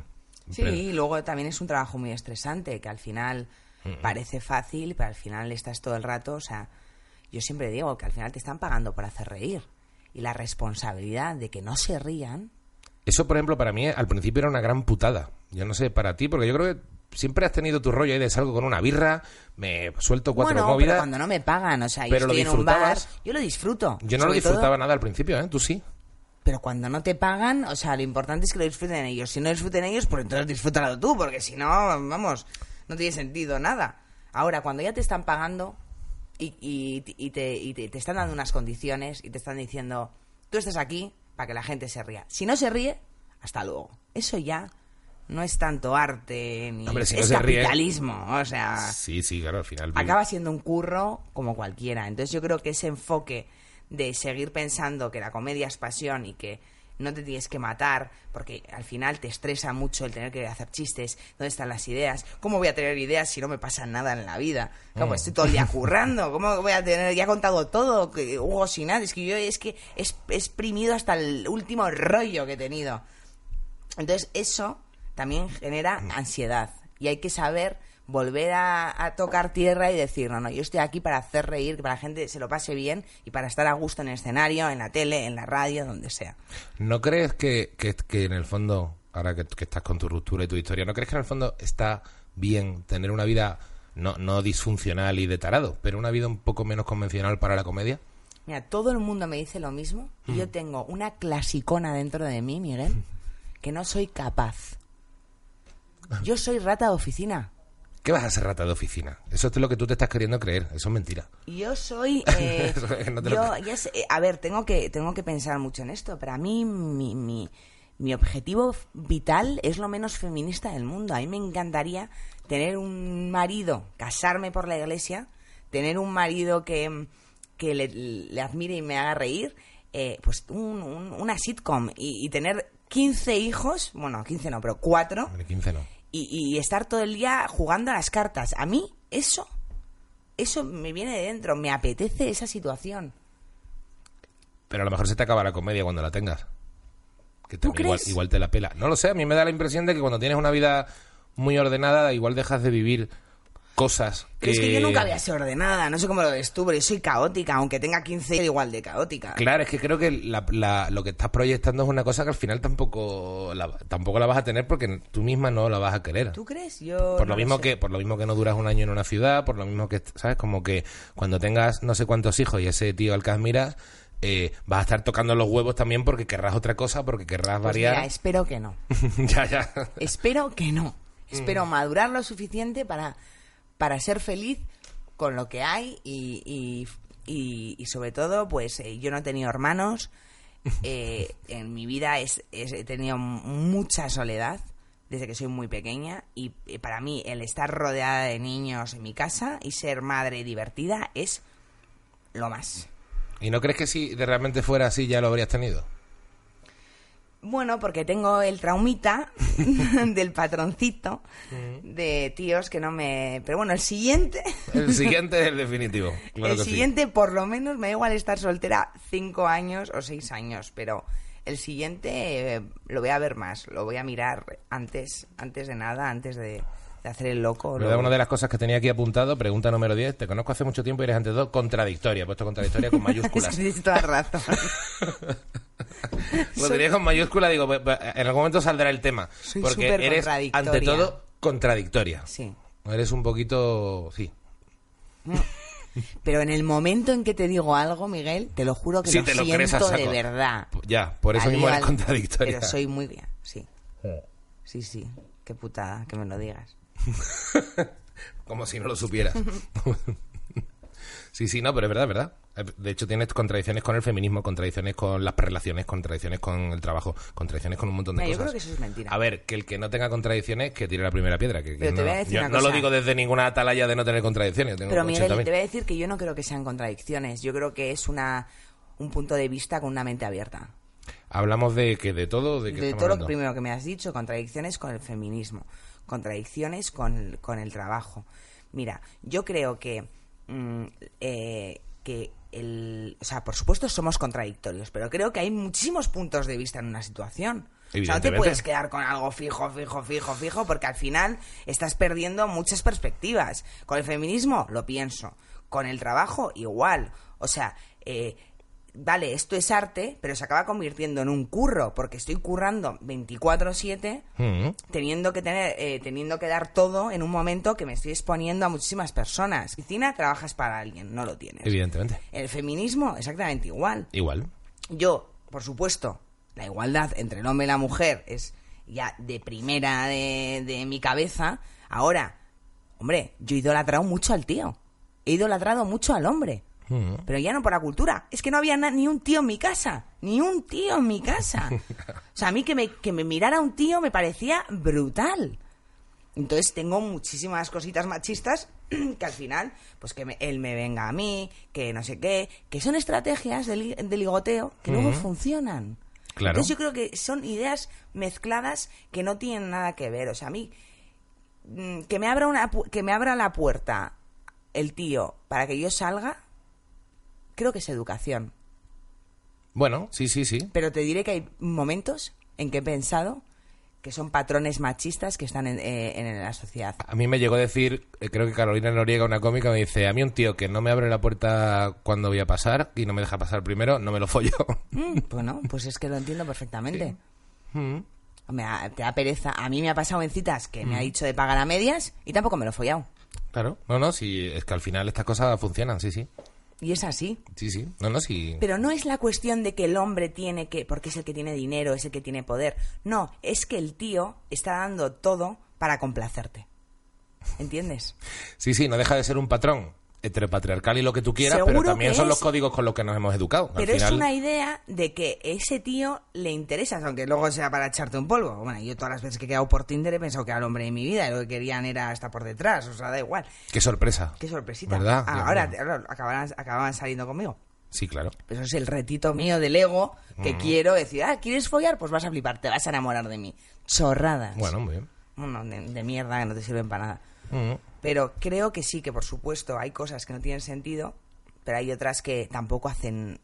Sí, Pero- y luego también es un trabajo muy estresante, que al final parece fácil, pero al final estás todo el rato, o sea, yo siempre digo que al final te están pagando por hacer reír. Y la responsabilidad de que no se rían, Eso, por ejemplo, para mí al principio era una gran putada. Yo no sé, para ti, porque yo creo que siempre has tenido tu rollo ahí de salgo con una birra, me suelto cuatro bueno, pero cuando no me pagan, o sea, yo lo en un bar, disfrutabas. yo lo disfruto. Yo no lo todo- disfrutaba nada al principio, ¿eh? Tú sí. pero cuando no te pagan, o sea, lo importante es que lo disfruten ellos. Si no disfruten ellos, pues entonces disfrútalo tú, porque si no, vamos, no tiene sentido nada. Ahora, cuando ya te están pagando, y, y- y te, y te- te están dando unas condiciones y te están diciendo, tú estás aquí para que la gente se ría. Si no se ríe, hasta luego. Eso ya no es tanto arte ni Hombre, si no es ríe- capitalismo, o sea, Sí, sí, claro, al final. acaba siendo un curro como cualquiera. Entonces yo creo que ese enfoque de seguir pensando que la comedia es pasión y que no te tienes que matar, porque al final te estresa mucho el tener que hacer chistes, ¿dónde están las ideas? ¿Cómo voy a tener ideas si no me pasa nada en la vida? ¿Cómo Mm. estoy todo el día currando? <laughs> ¿Cómo voy a tener, ya he contado todo, que Hugo sin nada? Es que yo es que he exprimido hasta el último rollo que he tenido. Entonces eso también genera ansiedad y hay que saber volver a, a tocar tierra y decir, no, no, yo estoy aquí para hacer reír, que para la gente se lo pase bien y para estar a gusto en el escenario, en la tele, en la radio, donde sea. ¿No crees que, que, que en el fondo, ahora que, que estás con tu ruptura y tu historia, ¿no crees que en el fondo está bien tener una vida no, no disfuncional y de tarado, pero una vida un poco menos convencional para la comedia? Mira, todo el mundo me dice lo mismo y yo tengo una clasicona dentro de mí, Miguel, que no soy capaz. Yo soy rata de oficina. ¿Qué vas a ser rata de oficina? Eso es lo que tú te estás queriendo creer, eso es mentira. Yo soy... <laughs> eh, no yo, ya sé- eh, a ver, tengo que, tengo que pensar mucho en esto, pero a mí mi, mi, mi objetivo vital es lo menos feminista del mundo. A mí me encantaría tener un marido, casarme por la iglesia, tener un marido que, que le, le admire y me haga reír, eh, pues un- un- una sitcom y, y tener 15 hijos, bueno, 15 no, pero 4, Hombre, 15 no. Y, y estar todo el día jugando a las cartas. A mí eso, eso me viene de dentro, me apetece esa situación. Pero a lo mejor se te acaba la comedia cuando la tengas. Que ¿Tú también igual, crees? igual te la pela. No lo sé, a mí me da la impresión de que cuando tienes una vida muy ordenada, igual dejas de vivir cosas que... Pero es que yo nunca voy a ser ordenada, no sé cómo lo ves tú, pero yo soy caótica, aunque tenga 15 soy igual de caótica. Claro, es que creo que la- la- lo que estás proyectando es una cosa que al final tampoco la, tampoco la vas a tener porque tú misma no la vas a querer. ¿Tú crees? Yo Por no lo mismo que por lo mismo que no duras un año en una ciudad, por lo mismo que sabes como que cuando tengas no sé cuántos hijos y ese tío al que admiras eh, vas a estar tocando los huevos también porque querrás otra cosa, porque querrás Pues variar. mira, espero que no. <laughs> ya, ya. Espero que no. Mm. Espero madurar lo suficiente para, para ser feliz con lo que hay y, y, y- y sobre todo, pues eh, yo no he tenido hermanos. <laughs> eh, en mi vida es, es- he tenido mucha soledad desde que soy muy pequeña y para mí el estar rodeada de niños en mi casa y ser madre divertida es lo más. ¿Y no crees que si de realmente fuera así ya lo habrías tenido? Bueno, porque tengo el traumita <laughs> del patroncito de tíos que no me... Pero bueno, el siguiente... El siguiente es el definitivo. <laughs> Claro el que sí. siguiente, por lo menos, me da igual estar soltera cinco años o seis años, pero el siguiente eh, lo voy a ver más, lo voy a mirar antes, antes de nada, antes de, de hacer el loco. Lo- Una de las cosas que tenía aquí apuntado, pregunta número 10, te conozco hace mucho tiempo y eres ante todo contradictoria. He puesto contradictoria con Es <laughs> mayúsculas. que tienes toda razón. <laughs> Lo diría con mayúscula, digo, "Pues, pues, en algún momento saldrá el tema. Soy porque eres, ante todo, contradictoria. Sí. Eres un poquito... Sí. Pero en el momento en que te digo algo, Miguel, te lo juro que Sí, lo te lo siento de verdad. Ya, por eso mismo eres contradictoria. Pero soy muy bien, sí. Sí, sí. Qué putada que me lo digas. <laughs> Como si no lo supieras. <laughs> sí, sí, no, pero es verdad, es verdad. De hecho, tienes contradicciones con el feminismo, contradicciones con las relaciones, contradicciones con el trabajo, contradicciones con un montón de Mira, yo cosas. creo que eso es mentira. A ver, que el que no tenga contradicciones, que tire la primera piedra. Que, no, yo no lo digo desde ninguna atalaya de no tener contradicciones. Tengo Pero Miguel, 80.000. te voy a decir que yo no creo que sean contradicciones. Yo creo que es una un punto de vista con una mente abierta. Hablamos de que de todo, de que de todo lo hablando? primero que me has dicho, contradicciones con el feminismo, contradicciones con el, con el trabajo. Mira, yo creo que, mm, eh, que el... O sea, por supuesto somos contradictorios, pero creo que hay muchísimos puntos de vista en una situación. O sea, no te puedes quedar con algo fijo, fijo, fijo, fijo, porque al final estás perdiendo muchas perspectivas. Con el feminismo, lo pienso. Con el trabajo, igual. O sea, eh, vale, esto es arte, pero se acaba convirtiendo en un curro, porque estoy currando 24-7, Mm. teniendo que tener, eh, teniendo que dar todo en un momento que me estoy exponiendo a muchísimas personas. Cristina, trabajas para alguien, no lo tienes. Evidentemente. El feminismo, exactamente igual. Igual. Yo, por supuesto, la igualdad entre el hombre y la mujer es ya de primera de, de mi cabeza. Ahora, hombre, yo he idolatrado mucho al tío. he idolatrado mucho al hombre. Mm. Pero ya no por la cultura. Es que no había ni un tío en mi casa. Ni un tío en mi casa. <laughs> O sea, a mí que me, que me mirara un tío me parecía brutal. Entonces tengo muchísimas cositas machistas <clears throat> que al final, pues que me- él me venga a mí, que no sé qué, que son estrategias de, li- de ligoteo que luego funcionan. Claro. Entonces yo creo que son ideas mezcladas que no tienen nada que ver. O sea, a mí mm, que me abra una que me abra la puerta el tío para que yo salga, creo que es educación. Bueno, sí, sí, sí. Pero te diré que hay momentos en que he pensado que son patrones machistas que están en, eh, en la sociedad. A mí me llegó a decir, eh, creo que Carolina Noriega, una cómica, me dice, a mí un tío que no me abre la puerta cuando voy a pasar y no me deja pasar primero, no me lo follo. <laughs> Mm, bueno, pues es que lo entiendo perfectamente. Mm. Me da- te da pereza. A mí me ha pasado en citas que me ha dicho de pagar a medias y tampoco me lo he follado. Claro, no, no, sí, es que al final estas cosas funcionan, sí, sí. Y es así. Sí, sí, no, no, sí. Pero no es la cuestión de que el hombre tiene que, porque es el que tiene dinero, es el que tiene poder. No, es que el tío está dando todo para complacerte. ¿Entiendes? Sí, sí, no deja de ser un patrón heteropatriarcal y lo que tú quieras, Seguro pero también son es. los códigos con los que nos hemos educado. Al Pero es una idea de que ese tío le interesas, aunque luego sea para echarte un polvo. Bueno, yo todas las veces que he quedado por Tinder he pensado que era el hombre de mi vida y lo que querían era estar por detrás, o sea, da igual. Qué sorpresa. Qué sorpresita. ¿Verdad? Ah, ahora, ahora acababan, acababan saliendo conmigo. Sí, claro. Pero eso es el retito mío del ego que quiero decir, ah, ¿quieres follar? Pues vas a flipar, te vas a enamorar de mí. Chorradas. Bueno, muy bien. Bueno, de, de mierda que no te sirven para nada. Mm. Pero creo que sí, que por supuesto hay cosas que no tienen sentido, pero hay otras que tampoco hacen...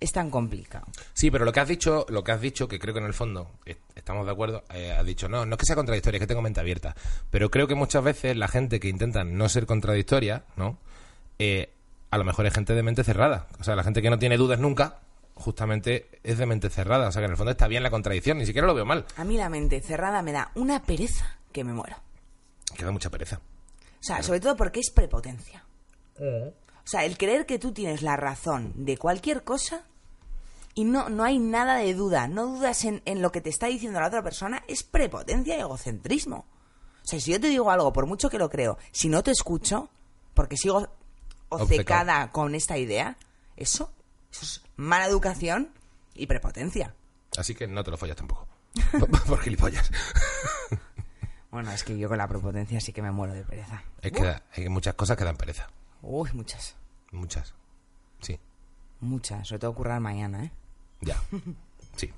Es tan complicado. Sí, pero lo que has dicho, lo que has dicho, que creo que en el fondo est- estamos de acuerdo, eh, has dicho, no, no es que sea contradictoria, es que tengo mente abierta. Pero creo que muchas veces la gente que intenta no ser contradictoria, ¿no? Eh, a lo mejor es gente de mente cerrada. O sea, la gente que no tiene dudas nunca, justamente es de mente cerrada. O sea, que en el fondo está bien la contradicción, ni siquiera lo veo mal. A mí la mente cerrada me da una pereza que me muero. Queda mucha pereza. O sea, sobre todo porque es prepotencia. O sea, el creer que tú tienes la razón de cualquier cosa y no, no hay nada de duda, no dudas en, en lo que te está diciendo la otra persona, es prepotencia y egocentrismo. O sea, si yo te digo algo, por mucho que lo creo, si no te escucho, porque sigo obcecada con esta idea, eso, eso es mala educación y prepotencia. Así que no te lo follas tampoco. <laughs> Por gilipollas. <laughs> Bueno, es que yo con la prepotencia sí que me muero de pereza. Es que da- hay muchas cosas que dan pereza. Uy, muchas. Muchas. Sí. Muchas. Sobre todo currar mañana, ¿eh? Ya. <laughs> Sí.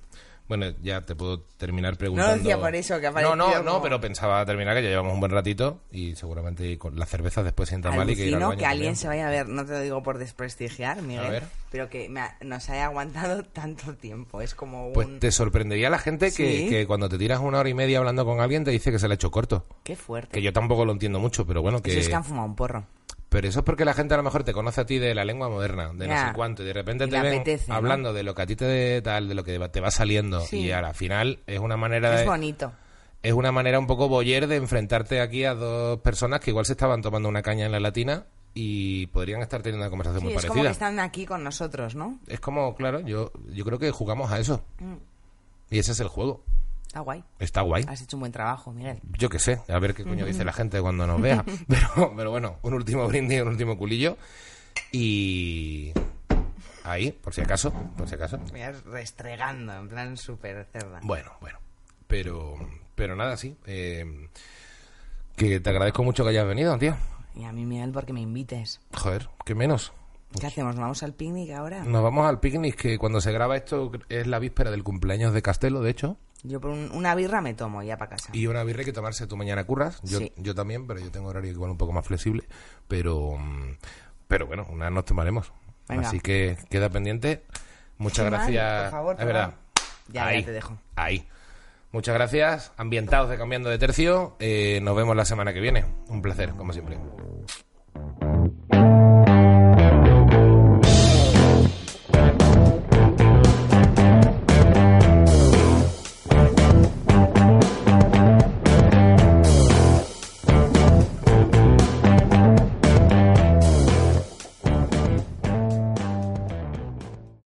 Bueno, ya te puedo terminar No preguntando. lo decía por eso, que No, no, no, pero pensaba terminar que ya llevamos un buen ratito y seguramente con las cervezas después sienta mal y que ir al baño que alguien también. se vaya a ver, no te lo digo por desprestigiar, A Miguel, ver. pero que me ha- nos haya aguantado <laughs> tanto tiempo. Es como un... Pues te sorprendería la gente que, que cuando te tiras una hora y media hablando con alguien te dice que se le ha hecho corto. Qué fuerte. Que yo tampoco lo entiendo mucho, pero bueno, que... Eso es que han fumado un porro. Pero eso es porque la gente a lo mejor te conoce a ti de la lengua moderna, de no sé cuánto, y de repente Y te ven apetece, ¿no? hablando de lo que a ti te tal, de lo que te va saliendo, Sí. y al final es una manera Es de... bonito. es una manera un poco boyer de enfrentarte aquí a dos personas que igual se estaban tomando una caña en la latina y podrían estar teniendo una conversación Sí, muy es como parecida. que están aquí con nosotros, ¿no? Es como, claro, yo, yo creo que jugamos a eso. Mm. Y ese es el juego. Está guay. Está guay. Has hecho un buen trabajo, Miguel. Yo qué sé, a ver qué coño dice la gente cuando nos vea. <laughs> Pero, pero bueno, un último brindis, un último culillo. Y ahí, por si acaso, por si acaso. Restregando, en plan súper cerda. Bueno, bueno. Pero, pero nada, sí. eh, que te agradezco mucho que hayas venido, tío. Y a mí, Miguel, porque me invites. Joder, qué menos. ¿Qué hacemos? ¿Nos vamos al picnic ahora? Nos vamos al picnic, que cuando se graba esto es la víspera del cumpleaños de Castelo, de hecho. Yo por un- una birra me tomo ya para casa. Y una birra hay que tomarse tú mañana curras. Yo, Sí. yo también, pero yo tengo horario igual un poco más flexible. Pero, mm, pero bueno, una nos tomaremos. Venga. Así que queda pendiente. Muchas gracias. por favor, es verdad. Ya, ya te dejo. Ahí. Muchas gracias. Ambientados de Cambiando de Tercio. Eh, nos vemos la semana que viene. Un placer, como siempre.